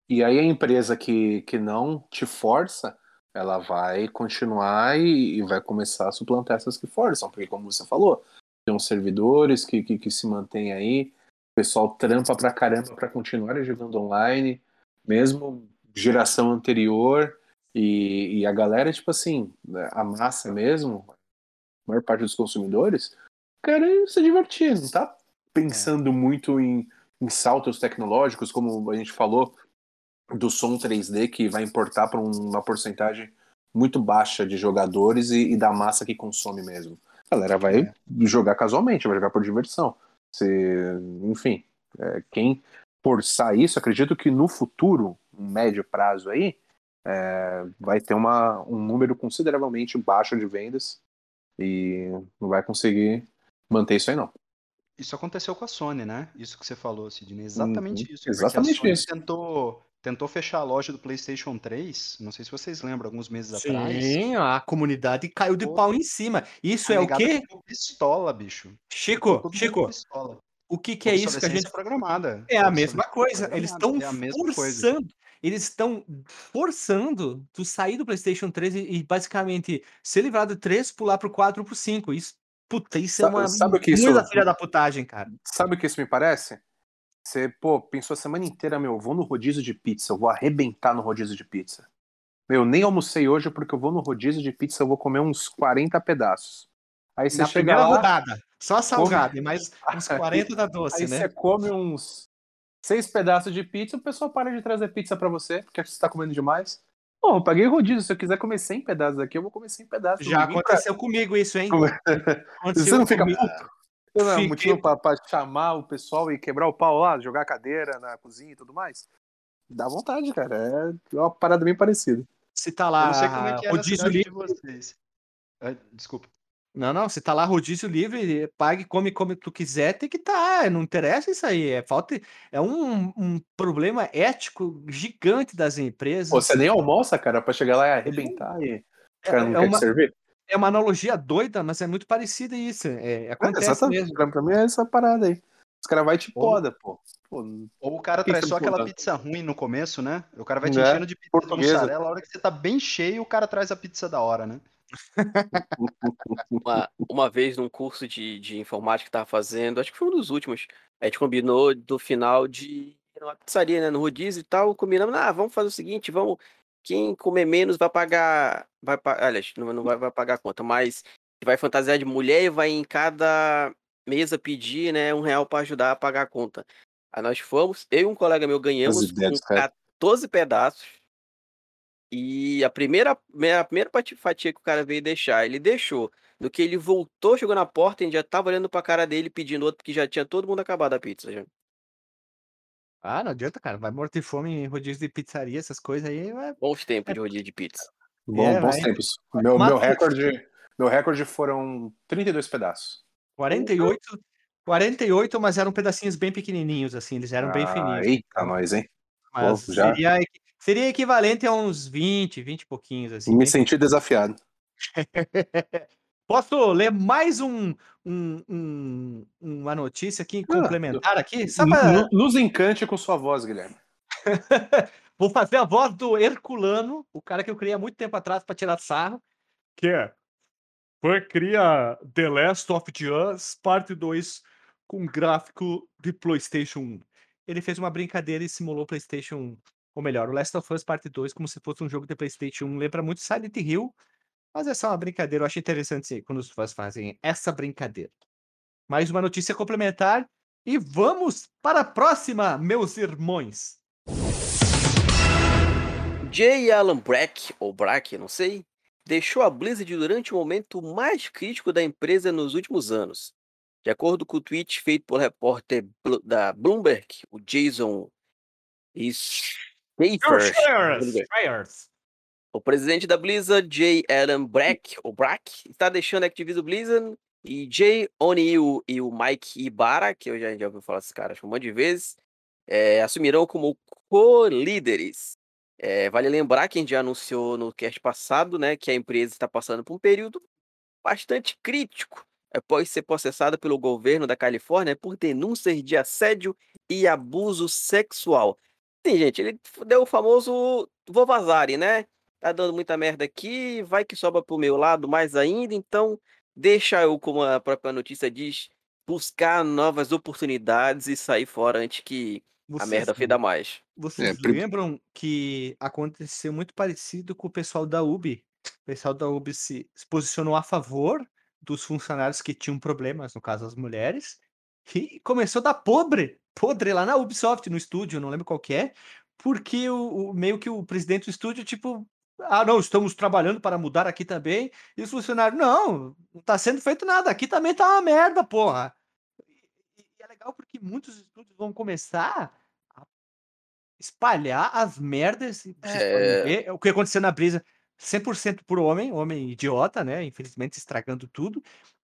E aí a empresa que, que não te força, ela vai continuar e, e vai começar a suplantar essas que forçam, porque como você falou, tem uns servidores que, que, que se mantêm aí, o pessoal trampa pra caramba pra continuar jogando online, mesmo geração anterior, e, e a galera, tipo assim, a massa mesmo, a maior parte dos consumidores, querem se divertir, não tá pensando muito em, em saltos tecnológicos, como a gente falou, do som 3D que vai importar para uma porcentagem muito baixa de jogadores e, e, da massa que consome mesmo. A galera vai é. jogar casualmente, vai jogar por diversão. Se, enfim, é, quem forçar isso, acredito que no futuro, um médio prazo aí, é, vai ter uma, um número consideravelmente baixo de vendas e não vai conseguir manter isso aí não. Isso aconteceu com a Sony, né? Isso que você falou, Sidney. Exatamente Uhum, isso. exatamente a Sony isso. tentou, tentou fechar a loja do PlayStation 3. Não sei se vocês lembram, alguns meses atrás. Sim, a comunidade caiu de Pô, pau em cima. Isso é o quê? pistola, bicho. Chico, Chico, pistola. O que que é isso que a gente programada. É a mesma coisa. Eles estão. É mesma coisa. forçando. Eles estão forçando tu sair do PlayStation 3 e, e basicamente ser livrado do 3, pular pro 4 pro 5. Isso, puta, isso é Sa- uma sabe o que isso- filha da putagem, cara. Sabe o que isso me parece? Você, pô, pensou a semana inteira, meu, vou no rodízio de pizza, eu vou arrebentar no rodízio de pizza. Meu, nem almocei hoje porque eu vou no rodízio de pizza, eu vou comer uns 40 pedaços. Aí você Na chega primeira lá, rodada, só salgado, e mais uns *laughs* 40 da doce, aí né? você come uns seis pedaços de pizza, o pessoal para de trazer pizza pra você, porque você tá comendo demais. Pô, eu paguei rodízio, se eu quiser comer 100 pedaços aqui, eu vou comer 100 pedaços. Já vim pra- aconteceu comigo isso, hein? Aconteceu Você não fica comigo. puto? Não é Fiquei- motivo pra, pra chamar o pessoal e quebrar o pau lá, jogar a cadeira na cozinha e tudo mais? Dá vontade, cara. É uma parada bem parecida. Se tá Eu lá não sei como é que é rodízio livre. de vocês. Ah, desculpa. Não, não, se tá lá rodízio livre, pague, come como tu quiser, tem que tá, não interessa isso aí, é falta, é um, um problema ético gigante das empresas. Pô, você nem almoça, cara, pra chegar lá e arrebentar e o cara não é quer uma- servir? É uma analogia doida, mas é muito parecida isso, é, É, acontece exatamente. mesmo. Pra mim é essa parada aí. Os caras vai e te Ou- poda, pô. Pô, Ou o cara traz só aquela pizza ruim no começo, né? O cara vai te Né? enchendo de pizza de Portuguesa. mussarela, a hora que você tá bem cheio, o cara traz a pizza da hora, né? *laughs* Uma, uma vez num curso de, de informática que tava fazendo, acho que foi um dos últimos, a gente combinou do final de ir numa pizzaria, né, no rodízio e tal, combinamos, ah, vamos fazer o seguinte, vamos, quem comer menos vai pagar, vai, pa- aliás, não, não vai, vai pagar a conta, mas vai fantasiar de mulher e vai em cada mesa pedir, né, um real para ajudar a pagar a conta. Aí nós fomos, eu e um colega meu ganhamos ideias com dos caras. 14 pedaços, e a primeira, a primeira fatia que o cara veio deixar, ele deixou. No que ele voltou, chegou na porta, a gente já tava olhando pra cara dele pedindo outro, porque já tinha todo mundo acabado a pizza já. Ah, não adianta, cara, vai morrer de fome em rodízio de pizzaria, essas coisas aí, vai... Bons tempos de rodízio de pizza. bom, É, bons vai. tempos. Meu, Mata- meu, recorde, meu recorde foram 32 pedaços. 48, 48, mas eram pedacinhos bem pequenininhos, assim, eles eram bem Ah, fininhos. Eita, nós, hein? mas pô, seria, seria equivalente a uns 20, 20 e pouquinhos, assim. Me bem senti desafiado. *laughs* Posso ler mais um, um- um- uma notícia aqui, Ah, complementar aqui? Pra- Nos encante com sua voz, Guilherme. *laughs* Vou fazer a voz do Herculano, o cara que eu criei há muito tempo atrás para tirar sarro, que é foi criar The Last of Us Parte 2 com gráfico de PlayStation 1. Ele fez uma brincadeira e simulou PlayStation 1. Ou melhor, o Last of Us Parte 2 como se fosse um jogo de PlayStation 1. Lembra muito Silent Hill, mas é só uma brincadeira. Eu acho interessante quando os fãs fazem essa brincadeira. Mais uma notícia complementar. E vamos para a próxima, meus irmãos. J. Allen Brack, ou Brack, não sei, deixou a Blizzard durante o momento mais crítico da empresa nos últimos anos. De acordo com o tweet feito pelo repórter da Bloomberg, o Jason Schaefer, o presidente da Blizzard, J. Allen Brack, ou Brack, está deixando a Activision Blizzard e Jay O'Neill e o Mike Ibarra, que eu já, já ouvi falar desses caras um monte de vezes, é, assumirão como co-líderes. É, vale lembrar que a gente já anunciou no cast passado, né, que a empresa está passando por um período bastante crítico após ser processada pelo governo da Califórnia por denúncias de assédio e abuso sexual. Sim, gente, ele deu o famoso vou vazar, né? Tá dando muita merda aqui, vai que sobra pro meu lado mais ainda, então deixa eu, como a própria notícia diz, buscar novas oportunidades e sair fora antes que vocês, a merda feda mais. Vocês é, lembram que aconteceu muito parecido com o pessoal da UB? O pessoal da UB se, se posicionou a favor dos funcionários que tinham problemas, no caso as mulheres, e começou a dar podre, podre lá na Ubisoft, no estúdio, não lembro qual que é, porque o, o meio que o presidente do estúdio, tipo, ah, não, estamos trabalhando para mudar aqui também. E os funcionários, não, não está sendo feito nada, aqui também tá uma merda, porra. É legal porque muitos estúdios vão começar a espalhar as merdas. É... o que aconteceu na brisa 100% por homem, homem idiota, né? Infelizmente estragando tudo.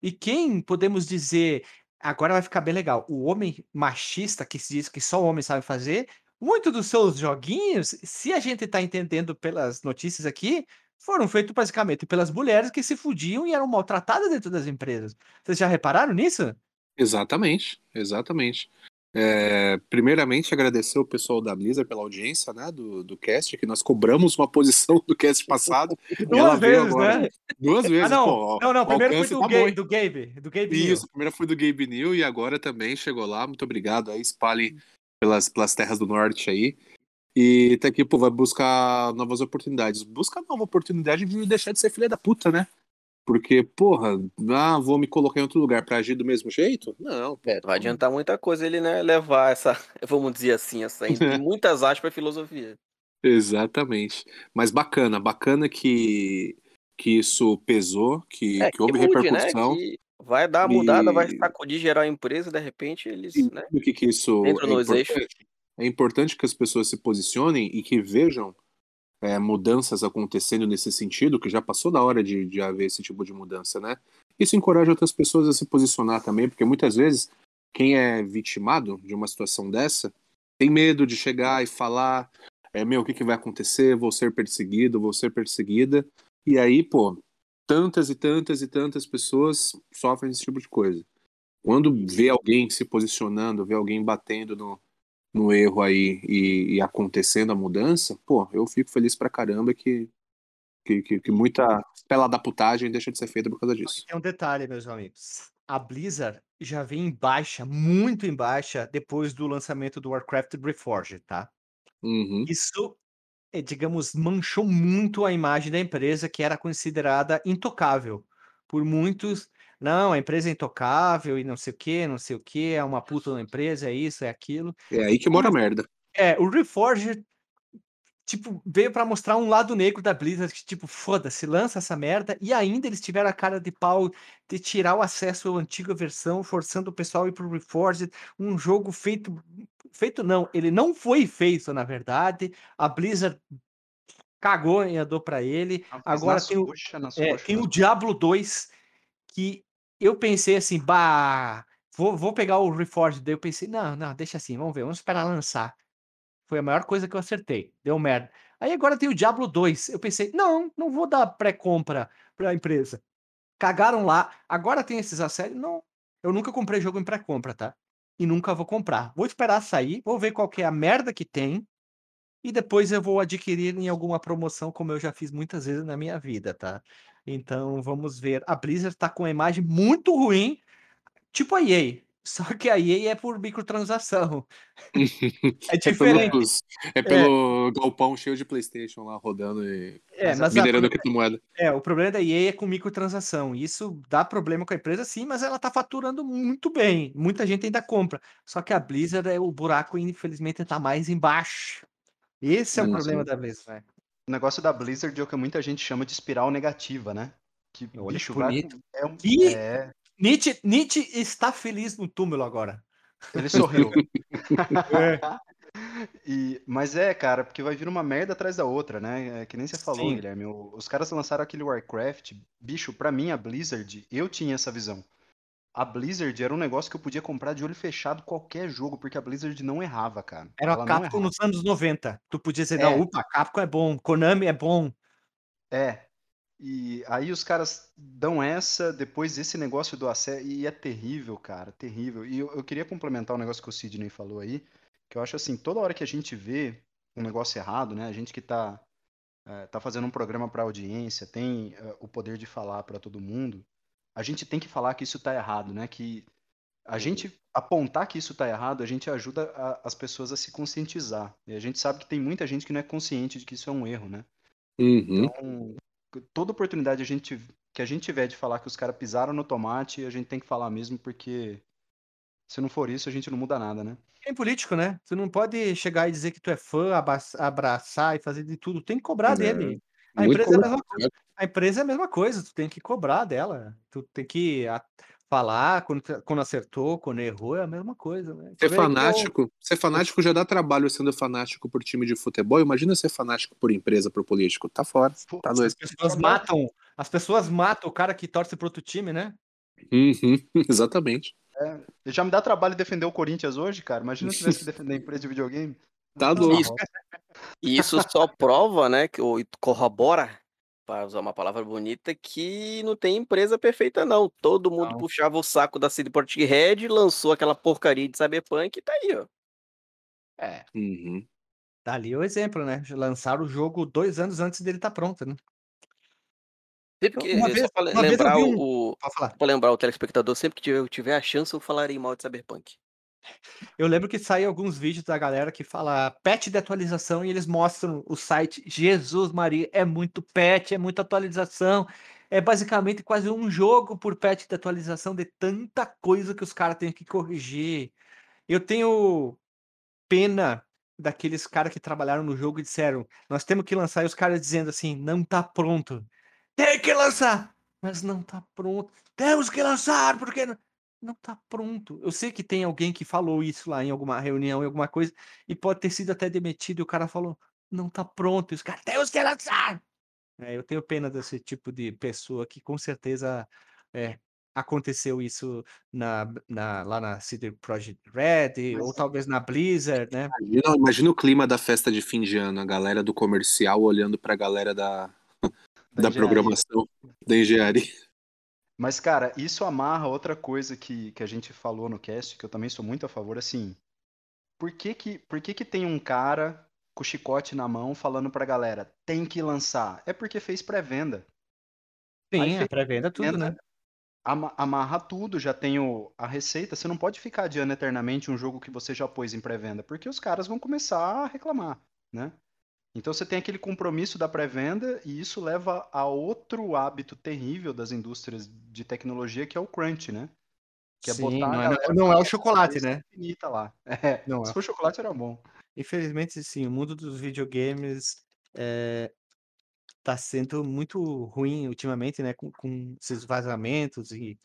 E quem podemos dizer, agora vai ficar bem legal, o homem machista que se diz que só o homem sabe fazer, muito dos seus joguinhos, se a gente está entendendo pelas notícias aqui, foram feitos basicamente pelas mulheres que se fudiam e eram maltratadas dentro das empresas. Vocês já repararam nisso? Exatamente, exatamente. É, primeiramente, agradecer o pessoal da Blizzard pela audiência né, do, do cast, que nós cobramos uma *laughs* posição do cast passado. *laughs* Duas vezes, agora, né? Duas vezes. Ah, não, pô, não, não, primeiro foi do, tá Gabe, do Gabe, do Gabe Isso, primeiro foi do Gabe New e agora também chegou lá. Muito obrigado aí, espalhe pelas, pelas terras do norte aí. E tá aqui, pô, vai buscar novas oportunidades. Busca nova oportunidade de deixar de ser filha da puta, né? Porque, porra, ah, vou me colocar em outro lugar para agir do mesmo jeito? Não. É, não vai adiantar muita coisa ele, né, levar essa, *laughs* vamos dizer assim, essa entre *laughs* muitas aspas filosofia. Exatamente. Mas bacana, bacana que, que isso pesou, que, é, que houve que mude, né, repercussão. Né? vai dar a mudada, e... vai sacudir geral a empresa, de repente eles. E né, que, que isso é importante, é importante que as pessoas se posicionem e que vejam é, mudanças acontecendo nesse sentido, que já passou da hora de, de haver esse tipo de mudança, né? Isso encoraja outras pessoas a se posicionar também, porque muitas vezes quem é vitimado de uma situação dessa tem medo de chegar e falar: é, meu, o que, que vai acontecer? Vou ser perseguido, vou ser perseguida. E aí, pô, tantas e tantas e tantas pessoas sofrem esse tipo de coisa. Quando vê alguém se posicionando, vê alguém batendo no, no erro aí e, e, acontecendo a mudança, pô, eu fico feliz pra caramba que, que, que, que muita pela da putagem deixa de ser feita por causa disso. Tem um detalhe, meus amigos. A Blizzard já vem em baixa, muito em baixa, depois do lançamento do Warcraft Reforged, tá? Uhum. Isso, é, digamos, manchou muito a imagem da empresa, que era considerada intocável por muitos não, a empresa é intocável e não sei o que, não sei o que, é uma puta na empresa, é isso, é aquilo. É aí que mora a merda. É, o Reforger, tipo, veio para mostrar um lado negro da Blizzard, que, tipo, foda-se, lança essa merda, e ainda eles tiveram a cara de pau de tirar o acesso à antiga versão, forçando o pessoal a ir pro Reforged, um jogo feito. Feito não, ele não foi feito, na verdade. A Blizzard cagou e andou para ele. Agora tem, o, é, tem o Diablo 2, que eu pensei assim, bah, vou, vou pegar o Reforged. Daí eu pensei, não, não, deixa assim, vamos ver, vamos esperar lançar. Foi a maior coisa que eu acertei. Deu merda. Aí agora tem o Diablo 2. Eu pensei, não, não vou dar pré-compra pra empresa. Cagaram lá. Agora tem esses assédios. Não, eu nunca comprei jogo em pré-compra, tá? E nunca vou comprar. Vou esperar sair, vou ver qual que é a merda que tem. e depois eu vou adquirir em alguma promoção, como eu já fiz muitas vezes na minha vida, tá? Então vamos ver. A Blizzard tá com uma imagem muito ruim, tipo a EA. Só que a EA é por microtransação. *laughs* é diferente. É pelo, é pelo é. galpão cheio de PlayStation lá rodando e é, mas minerando a, criptomoeda. É, o problema da EA é com microtransação. Isso dá problema com a empresa, sim, mas ela tá faturando muito bem. Muita gente ainda compra. Só que a Blizzard, é, o buraco, infelizmente, tá mais embaixo. Esse é o problema da Blizzard. Né? O negócio da Blizzard é o que muita gente chama de espiral negativa, né? Que Olha bicho bonito. Vai, é um, e, é... Nietzsche, Nietzsche está feliz no túmulo agora. Ele sorriu. *laughs* é. E, mas é, cara, porque vai vir uma merda atrás da outra, né? É, que nem você falou, Sim. Guilherme. Os caras lançaram aquele Warcraft. Bicho, pra mim, a Blizzard, eu tinha essa visão. A Blizzard era um negócio que eu podia comprar de olho fechado qualquer jogo, porque a Blizzard não errava, cara. Era a Capcom nos anos 90. Tu podia dizer, é. não, upa, Capcom é bom, Konami é bom. É, e aí os caras dão essa, depois esse negócio do acesso, e é terrível, cara, terrível. E eu, eu queria complementar um negócio que o Sidney falou aí, que eu acho assim, toda hora que a gente vê um negócio errado, né, a gente que tá, é, tá fazendo um programa para audiência, tem é, o poder de falar para todo mundo, a gente tem que falar que isso tá errado, né, que a gente apontar que isso tá errado, a gente ajuda a, as pessoas a se conscientizar. E a gente sabe que tem muita gente que não é consciente de que isso é um erro, né? Uhum. Então, toda oportunidade a gente, que a gente tiver de falar que os caras pisaram no tomate, a gente tem que falar mesmo, porque se não for isso, a gente não muda nada, né? É político, né? Você não pode chegar e dizer que tu é fã, abraçar e fazer de tudo. Tem que cobrar é. dele. A empresa, é a, mesma coisa. A empresa é a mesma coisa, tu tem que cobrar dela. Tu tem que falar quando, quando acertou, quando errou, é a mesma coisa, né? Ser fanático, ser fanático já dá trabalho sendo fanático por time de futebol. Imagina ser fanático por empresa, por político. Tá fora. Tá dois. As pessoas matam, as pessoas matam o cara que torce pro outro time, né? Uhum, *laughs* exatamente. É, já me dá trabalho defender o Corinthians hoje, cara. Imagina se tivesse que defender a empresa de videogame. Tá doido. Isso, isso só prova, né, que corrobora para usar uma palavra bonita, que não tem empresa perfeita, não. Todo mundo não. puxava o saco da CD Projekt Red, lançou aquela porcaria de Cyberpunk e tá aí, ó. É. Uhum. Tá ali o exemplo, né? Lançaram o jogo dois anos antes dele estar tá pronto, né? Sempre que, uma vez, só uma lembrar vez um... o, para lembrar o telespectador, sempre que tiver, tiver a chance, eu falarei mal de Cyberpunk. Eu lembro que saem alguns vídeos da galera que fala patch de atualização e eles mostram o site. Jesus Maria, é muito patch, é muita atualização. É basicamente quase um jogo por patch de atualização de tanta coisa que os caras têm que corrigir. Eu tenho pena daqueles caras que trabalharam no jogo e disseram: nós temos que lançar, e os caras dizendo assim: não tá pronto. Tem que lançar! Mas não tá pronto. Temos que lançar, porque não tá pronto. Eu sei que tem alguém que falou isso lá em alguma reunião, em alguma coisa, e pode ter sido até demitido, e o cara falou, não tá pronto, e os caras, temos que lançar! É, eu tenho pena desse tipo de pessoa que com certeza é, aconteceu isso na, na, lá na CD Projekt Red, Mas, ou talvez na Blizzard, né? Imagina, imagina, o clima da festa de fim de ano, a galera do comercial olhando pra galera da, da, da programação, da engenharia. Mas, cara, isso amarra outra coisa que, que a gente falou no cast, que eu também sou muito a favor, assim. Por que que, por que que tem um cara com o chicote na mão falando pra galera, tem que lançar? É porque fez pré-venda. Sim, a pré-venda tudo, né? Amarra tudo, já tem o, a receita. Você não pode ficar adiando eternamente um jogo que você já pôs em pré-venda, porque os caras vão começar a reclamar, né? Então você tem aquele compromisso da pré-venda e isso leva a outro hábito terrível das indústrias de tecnologia, que é o crunch, né? Que é Sim, botar não, é, não é o chocolate, né? Infinita lá. *laughs* É, não se é. for chocolate era bom. Infelizmente, sim, o mundo dos videogames é, tá sendo muito ruim ultimamente, né? Com, com esses vazamentos e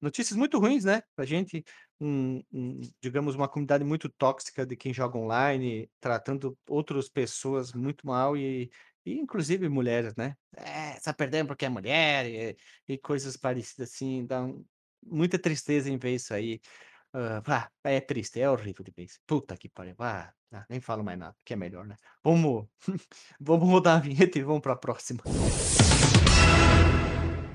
notícias muito ruins, né? Pra gente, um, um, digamos, uma comunidade muito tóxica de quem joga online, tratando outras pessoas muito mal e, e inclusive mulheres, né? É, está perdendo porque é mulher e, e coisas parecidas assim, dá um, muita tristeza em ver isso aí. Uh, é triste, é horrível de isso. Puta que pariu. Ah, nem falo mais nada, que é melhor, né? Vamos, *laughs* vamos rodar a vinheta e vamos para a próxima.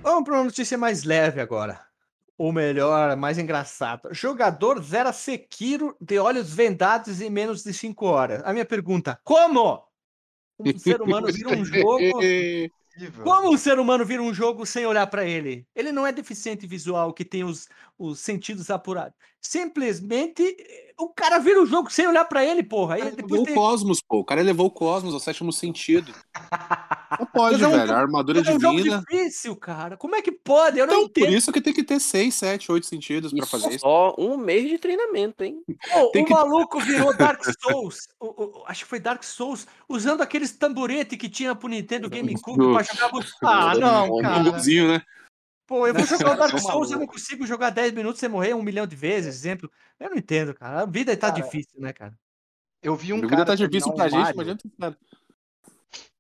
Vamos para uma notícia mais leve agora. Ou melhor, mais engraçado. Jogador zera Sekiro de olhos vendados em menos de 5 horas. A minha pergunta: como? Um ser humano vira um jogo *laughs* Como um ser humano vira um jogo sem olhar para ele? Ele não é deficiente visual que tem os, os sentidos apurados. Simplesmente o cara vira o jogo sem olhar para ele, porra. Aí, depois levou tem... o cosmos, pô. O cara levou o cosmos ao sétimo sentido. *laughs* Não pode, é um velho. a armadura divina. É um jogo difícil, cara. Como é que pode? Eu então, não entendo. por isso que tem que ter seis, sete, oito sentidos para fazer isso. Só um mês de treinamento, hein? Pô, o que... maluco *laughs* virou Dark Souls. o, o, acho que foi Dark Souls, usando aqueles tamborete que tinha pro Nintendo GameCube pra jogar. Ah, não, cara. Um né? Pô, eu vou jogar o Dark Souls e eu não consigo jogar 10 minutos sem morrer um milhão de vezes, exemplo. Eu não entendo, cara. A vida tá cara, difícil, né, cara? Eu vi um a vida tá difícil pra gente, mas adianta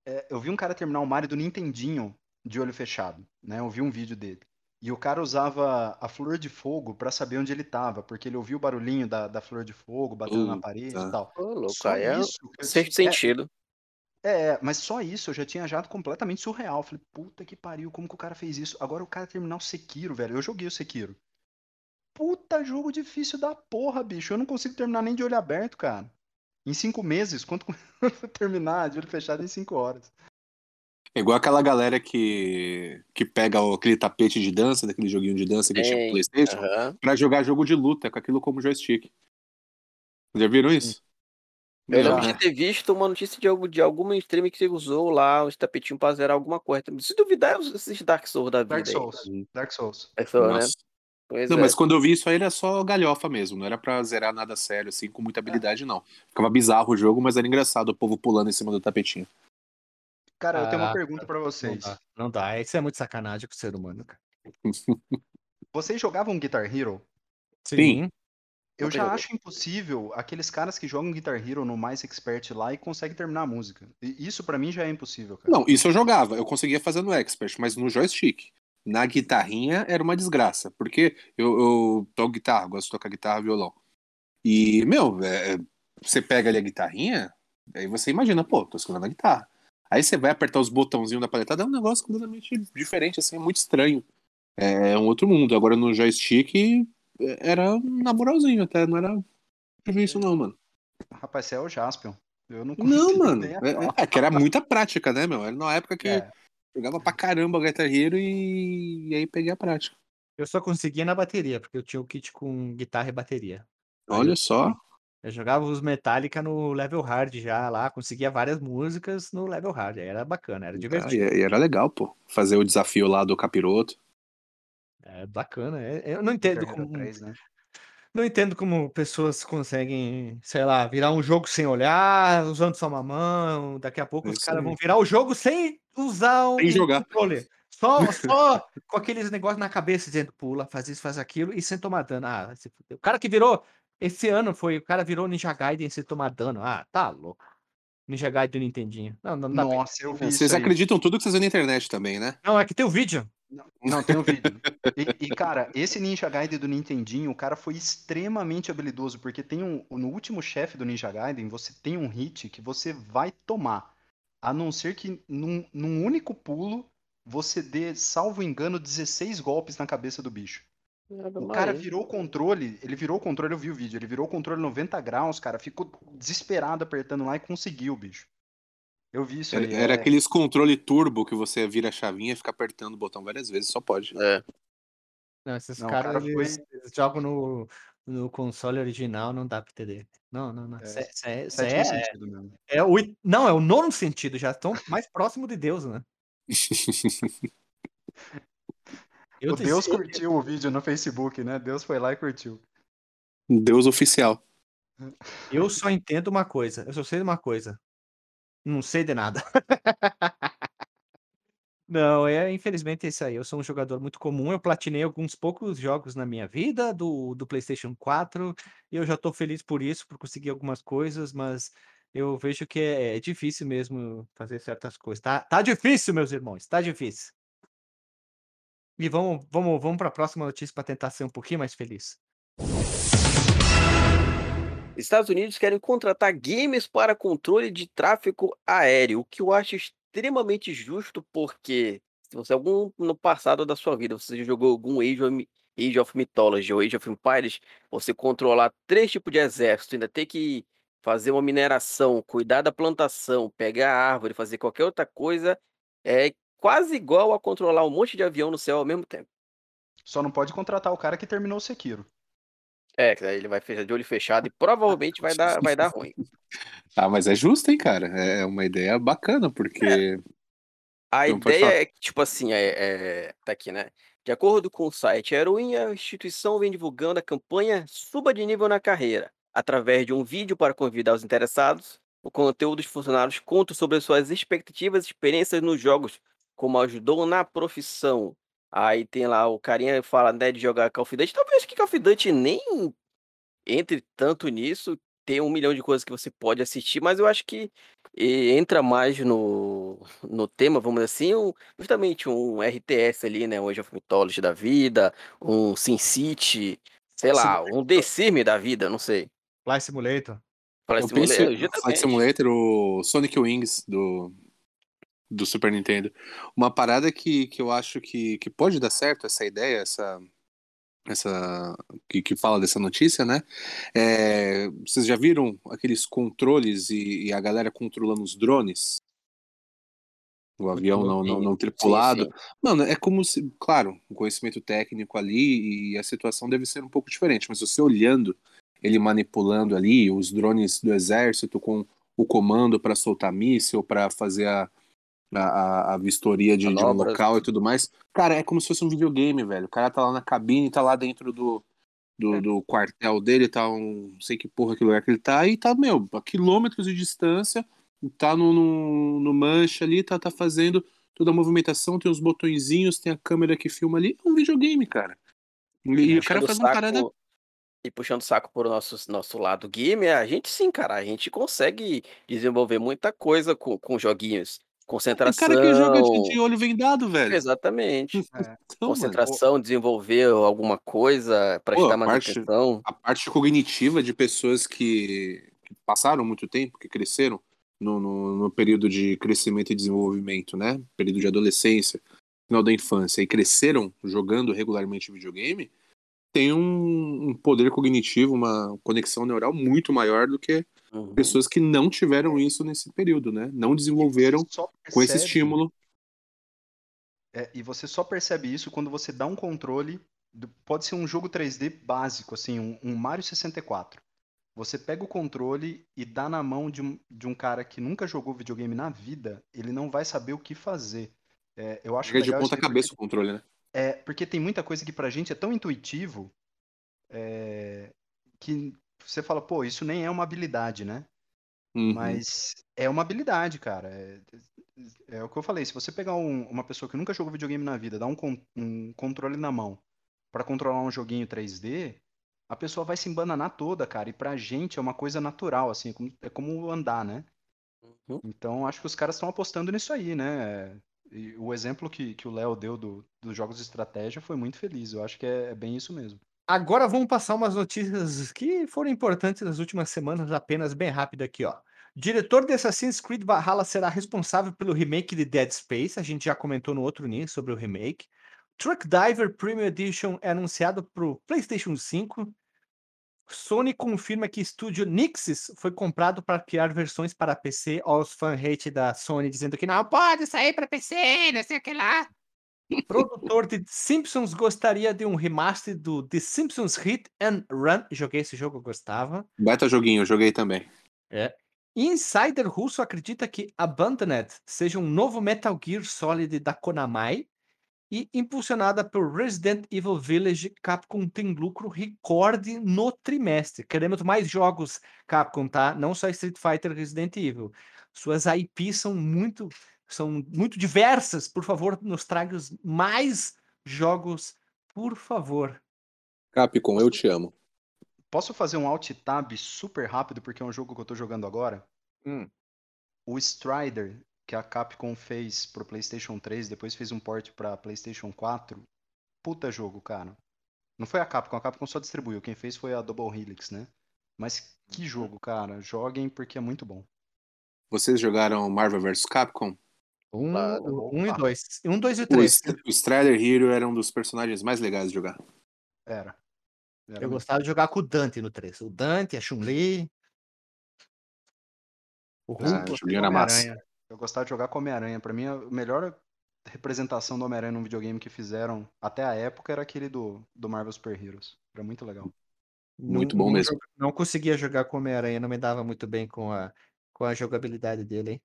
é, eu vi um cara terminar o Mario do Nintendinho de olho fechado, né? Eu vi um vídeo dele. E o cara usava a flor de fogo para saber onde ele tava, porque ele ouvia o barulhinho da, da flor de fogo batendo uh, na parede tá. e tal. Ô, louco, só é isso. Sexto sentido. É, é, mas só isso eu já tinha achado completamente surreal. Falei, puta que pariu, como que o cara fez isso? Agora o cara terminar o Sekiro, velho. Eu joguei o Sekiro. Puta jogo difícil da porra, bicho. Eu não consigo terminar nem de olho aberto, cara. Em cinco meses, quanto *laughs* terminar de olho fechado em cinco horas. É igual aquela galera que, que pega aquele tapete de dança, daquele joguinho de dança que chama Playstation, uh -huh. pra jogar jogo de luta com aquilo como joystick. Já viram isso? Eu lembro de ter visto uma notícia de, algum, de alguma stream que você usou lá os tapetinhos pra zerar alguma coisa. Se duvidar, é esses Dark Souls da vida. Dark Souls. Aí. Dark Souls. É só, né? Pois não, é. mas quando eu vi isso aí era só galhofa mesmo, não era pra zerar nada sério, assim, com muita habilidade, é. não. Ficava bizarro o jogo, mas era engraçado o povo pulando em cima do tapetinho. Cara, eu tenho uma ah, pergunta para vocês. Não dá, não dá, isso é muito sacanagem com o ser humano, cara. *laughs* vocês jogavam Guitar Hero? Sim. Eu já acho impossível aqueles caras que jogam Guitar Hero no mais expert lá e conseguem terminar a música. Isso para mim já é impossível, cara. Não, isso eu jogava, eu conseguia fazer no expert, mas no joystick na guitarrinha era uma desgraça, porque eu, eu toco guitarra, gosto de tocar guitarra, violão. E, meu, é, você pega ali a guitarrinha, aí você imagina, pô, tô escutando a guitarra. Aí você vai apertar os botãozinhos da paletada, é um negócio completamente diferente, assim, é muito estranho. É um outro mundo. Agora no joystick era na moralzinho até, não era isso não, mano. Rapaz, você é o Jaspion. Eu não Não, mano. É, é, que era muita prática, né, meu? Era na época que é. Jogava pra caramba Guitar Hero e... e aí peguei a prática. Eu só conseguia na bateria, porque eu tinha o kit com guitarra e bateria. Olha eu... só. Eu jogava os Metallica no level hard já lá, conseguia várias músicas no level hard. Aí era bacana, era divertido. Ah, e era legal, pô. Fazer o desafio lá do capiroto. É bacana. É, eu não entendo como. 3, né? Não entendo como pessoas conseguem, sei lá, virar um jogo sem olhar, usando só uma mão. Daqui a pouco os caras vão virar o jogo sem usar um sem jogar. controle. Só, *laughs* só com aqueles negócios na cabeça, dizendo pula, faz isso, faz aquilo, e sem tomar dano. Ah, o cara que virou, esse ano foi, o cara virou Ninja Gaiden sem tomar dano. Ah, tá louco. Ninja Gaiden do Nintendinho. Não, não, não Nossa, eu vi Vocês acreditam tudo que vocês vêem na internet também, né? Não, é que tem o vídeo. Não, não tem um vídeo. E, e, cara, esse Ninja Gaiden do Nintendinho, o cara foi extremamente habilidoso, porque tem um. No último chefe do Ninja Gaiden, você tem um hit que você vai tomar. A não ser que num, num único pulo você dê, salvo engano, 16 golpes na cabeça do bicho. O cara virou o controle, ele virou o controle, eu vi o vídeo, ele virou o controle 90 graus, cara, ficou desesperado apertando lá e conseguiu, bicho. Eu vi isso era, aí. Era é... aqueles controle turbo que você vira a chavinha e fica apertando o botão várias vezes, só pode. É. Não, esses não, caras cara foi... jogam no, no console original, não dá pra entender. Não, não, não. É, cê, cê, cê é, sentido mesmo. É o, não, é o nono sentido, já estão mais próximo de Deus, né? *laughs* Eu o Deus curtiu o vídeo no Facebook, né? Deus foi lá e curtiu. Deus oficial. Eu só entendo uma coisa, eu só sei de uma coisa. Não sei de nada. *laughs* Não, é infelizmente é isso aí. Eu sou um jogador muito comum. Eu platinei alguns poucos jogos na minha vida do, do PlayStation 4 e eu já estou feliz por isso, por conseguir algumas coisas, mas eu vejo que é, é difícil mesmo fazer certas coisas. Tá, tá difícil, meus irmãos, tá difícil. E vamos, vamos, vamos para a próxima notícia para tentar ser um pouquinho mais feliz. Estados Unidos querem contratar gamers para controle de tráfego aéreo, o que eu acho extremamente justo, porque se você algum no passado da sua vida você jogou algum Age of, Age of Mythology ou Age of Empires, você controlar três tipos de exército, ainda ter que fazer uma mineração, cuidar da plantação, pegar a árvore, fazer qualquer outra coisa, é quase igual a controlar um monte de avião no céu ao mesmo tempo. Só não pode contratar o cara que terminou o Sekiro. É, ele vai fechar de olho fechado e *laughs* provavelmente vai dar, vai dar *laughs* ruim. Ah, mas é justo, hein, cara? É uma ideia bacana, porque. É. A então, ideia é que, tipo assim, é, é, tá aqui, né? De acordo com o site Heroin, a instituição vem divulgando a campanha Suba de Nível na Carreira, através de um vídeo para convidar os interessados. O conteúdo dos funcionários conta sobre suas expectativas e experiências nos jogos, como ajudou na profissão. Aí tem lá o carinha fala né, de jogar Call of Duty. Talvez que Call of Duty nem entre tanto nisso, tem um milhão de coisas que você pode assistir, mas eu acho que entra mais no, no tema, vamos dizer assim, um, justamente um RTS ali, né? Age of Mythology da vida, um Sin City, sei lá, um The Sims da vida, não sei. Flight Simulator. Flight Simulator, Flight Simulator, o Sonic Wings do, do Super Nintendo. Uma parada que, que eu acho que, que pode dar certo, essa ideia, essa, essa que, que fala dessa notícia, né? É, vocês já viram aqueles controles e, e, a galera controlando os drones? O avião não, não, não tripulado. Sim, sim. Mano, é como se, claro, o conhecimento técnico ali e a situação deve ser um pouco diferente, mas você olhando ele manipulando ali os drones do exército com o comando para soltar míssil, para fazer a, a, a vistoria de, de, um local e tudo mais. Cara, é como se fosse um videogame, velho. O cara tá lá na cabine, tá lá dentro do, do, é. do quartel dele, tá um. Não sei que porra que lugar que ele tá, e tá, meu, a quilômetros de distância, tá no, no, no manche ali, tá, tá fazendo toda a movimentação, tem os botõezinhos, tem a câmera que filma ali. É um videogame, cara. E, e o cara faz uma parada. E puxando o saco por nosso, nosso lado game, a gente sim, cara, a gente consegue desenvolver muita coisa com, com joguinhos. Concentração. O cara que joga de, de olho vendado, velho. Exatamente. *laughs* É. Então, Concentração, mano, desenvolver alguma coisa, prestar mais parte, atenção. A parte cognitiva de pessoas que, que passaram muito tempo, que cresceram no, no, no, período de crescimento e desenvolvimento, né? Período de adolescência, final da infância, e cresceram jogando regularmente videogame, tem um, um poder cognitivo, uma conexão neural muito maior do que Uhum. Pessoas que não tiveram isso nesse período, né? Não desenvolveram percebe, com esse estímulo. É, e você só percebe isso quando você dá um controle. Do, pode ser um jogo 3D básico, assim, um, um, Mario 64. Você pega o controle e dá na mão de um, de um cara que nunca jogou videogame na vida, ele não vai saber o que fazer. É, eu acho que. É de ponta cabeça porque, o controle, né? É, porque tem muita coisa que pra gente é tão intuitivo é, que você fala, pô, isso nem é uma habilidade, né? Uhum. Mas é uma habilidade, cara. É, é, o que eu falei. Se você pegar um, uma pessoa que nunca jogou videogame na vida, dar um, um controle na mão para controlar um joguinho 3D, a pessoa vai se embananar toda, cara. E pra gente é uma coisa natural, assim, é como, é andar, né? Uhum. Então acho que os caras estão apostando nisso aí, né? E o exemplo que, que o Léo deu do, dos jogos de estratégia foi muito feliz. Eu acho que é, é bem isso mesmo. Agora vamos passar umas notícias que foram importantes nas últimas semanas, apenas bem rápido aqui, ó. Diretor de Assassin's Creed Valhalla será responsável pelo remake de Dead Space. A gente já comentou no outro nisso sobre o remake. Truck Diver Premium Edition é anunciado para o PlayStation 5. Sony confirma que estúdio Nixis foi comprado para criar versões para PC. Aos fan hate da Sony dizendo que não pode sair para PC, não sei o que lá. Produtor de Simpsons gostaria de um remaster do The Simpsons Hit and Run. Joguei esse jogo, eu gostava. Beta joguinho, eu joguei também. É. Insider russo acredita que Abandoned seja um novo Metal Gear Solid da Konami e impulsionada por Resident Evil Village, Capcom tem lucro recorde no trimestre. Queremos mais jogos Capcom, tá? Não só Street Fighter Resident Evil. Suas IPs são muito são muito diversas. Por favor, nos traga mais jogos, por favor. Capcom, eu te amo. Posso fazer um alt tab super rápido porque é um jogo que eu tô jogando agora? Hum. O Strider, que a Capcom fez pro PlayStation 3, depois fez um port para PlayStation 4. Puta jogo, cara. Não foi a Capcom, a Capcom só distribuiu. Quem fez foi a Double Helix, né? Mas que uhum. jogo, cara. Joguem porque é muito bom. Vocês jogaram Marvel vs Capcom? Um, um e dois. Um, dois e três. O, o Strider Hero era um dos personagens mais legais de jogar. Era. Era eu gostava de jogar com o Dante no 3. O Dante, a Chun-Li. O. Ah, era massa. Eu gostava de jogar com Homem-Aranha. Pra mim, a melhor representação do Homem-Aranha num videogame que fizeram até a época era aquele do, do Marvel Super Heroes. Era muito legal. Muito não, bom mesmo. Não, não conseguia jogar com Homem-Aranha, não me dava muito bem com a, com a jogabilidade dele, hein?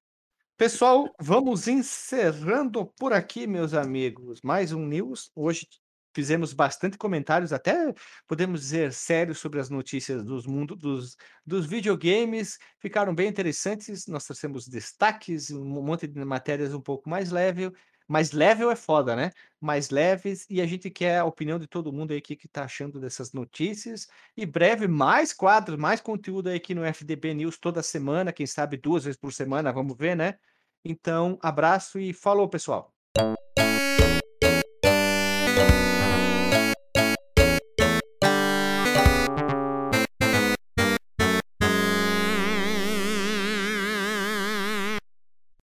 Pessoal, vamos encerrando por aqui, meus amigos. Mais um news. Hoje fizemos bastante comentários, até podemos dizer sérios sobre as notícias dos mundo dos, dos videogames. Ficaram bem interessantes. Nós trouxemos destaques, um monte de matérias um pouco mais leve. Mais level é foda, né? Mais leves, e a gente quer a opinião de todo mundo aí que, que tá achando dessas notícias. E breve, mais quadros, mais conteúdo aí aqui no FDB News toda semana, quem sabe duas vezes por semana, vamos ver, né? Então, abraço e falou, pessoal.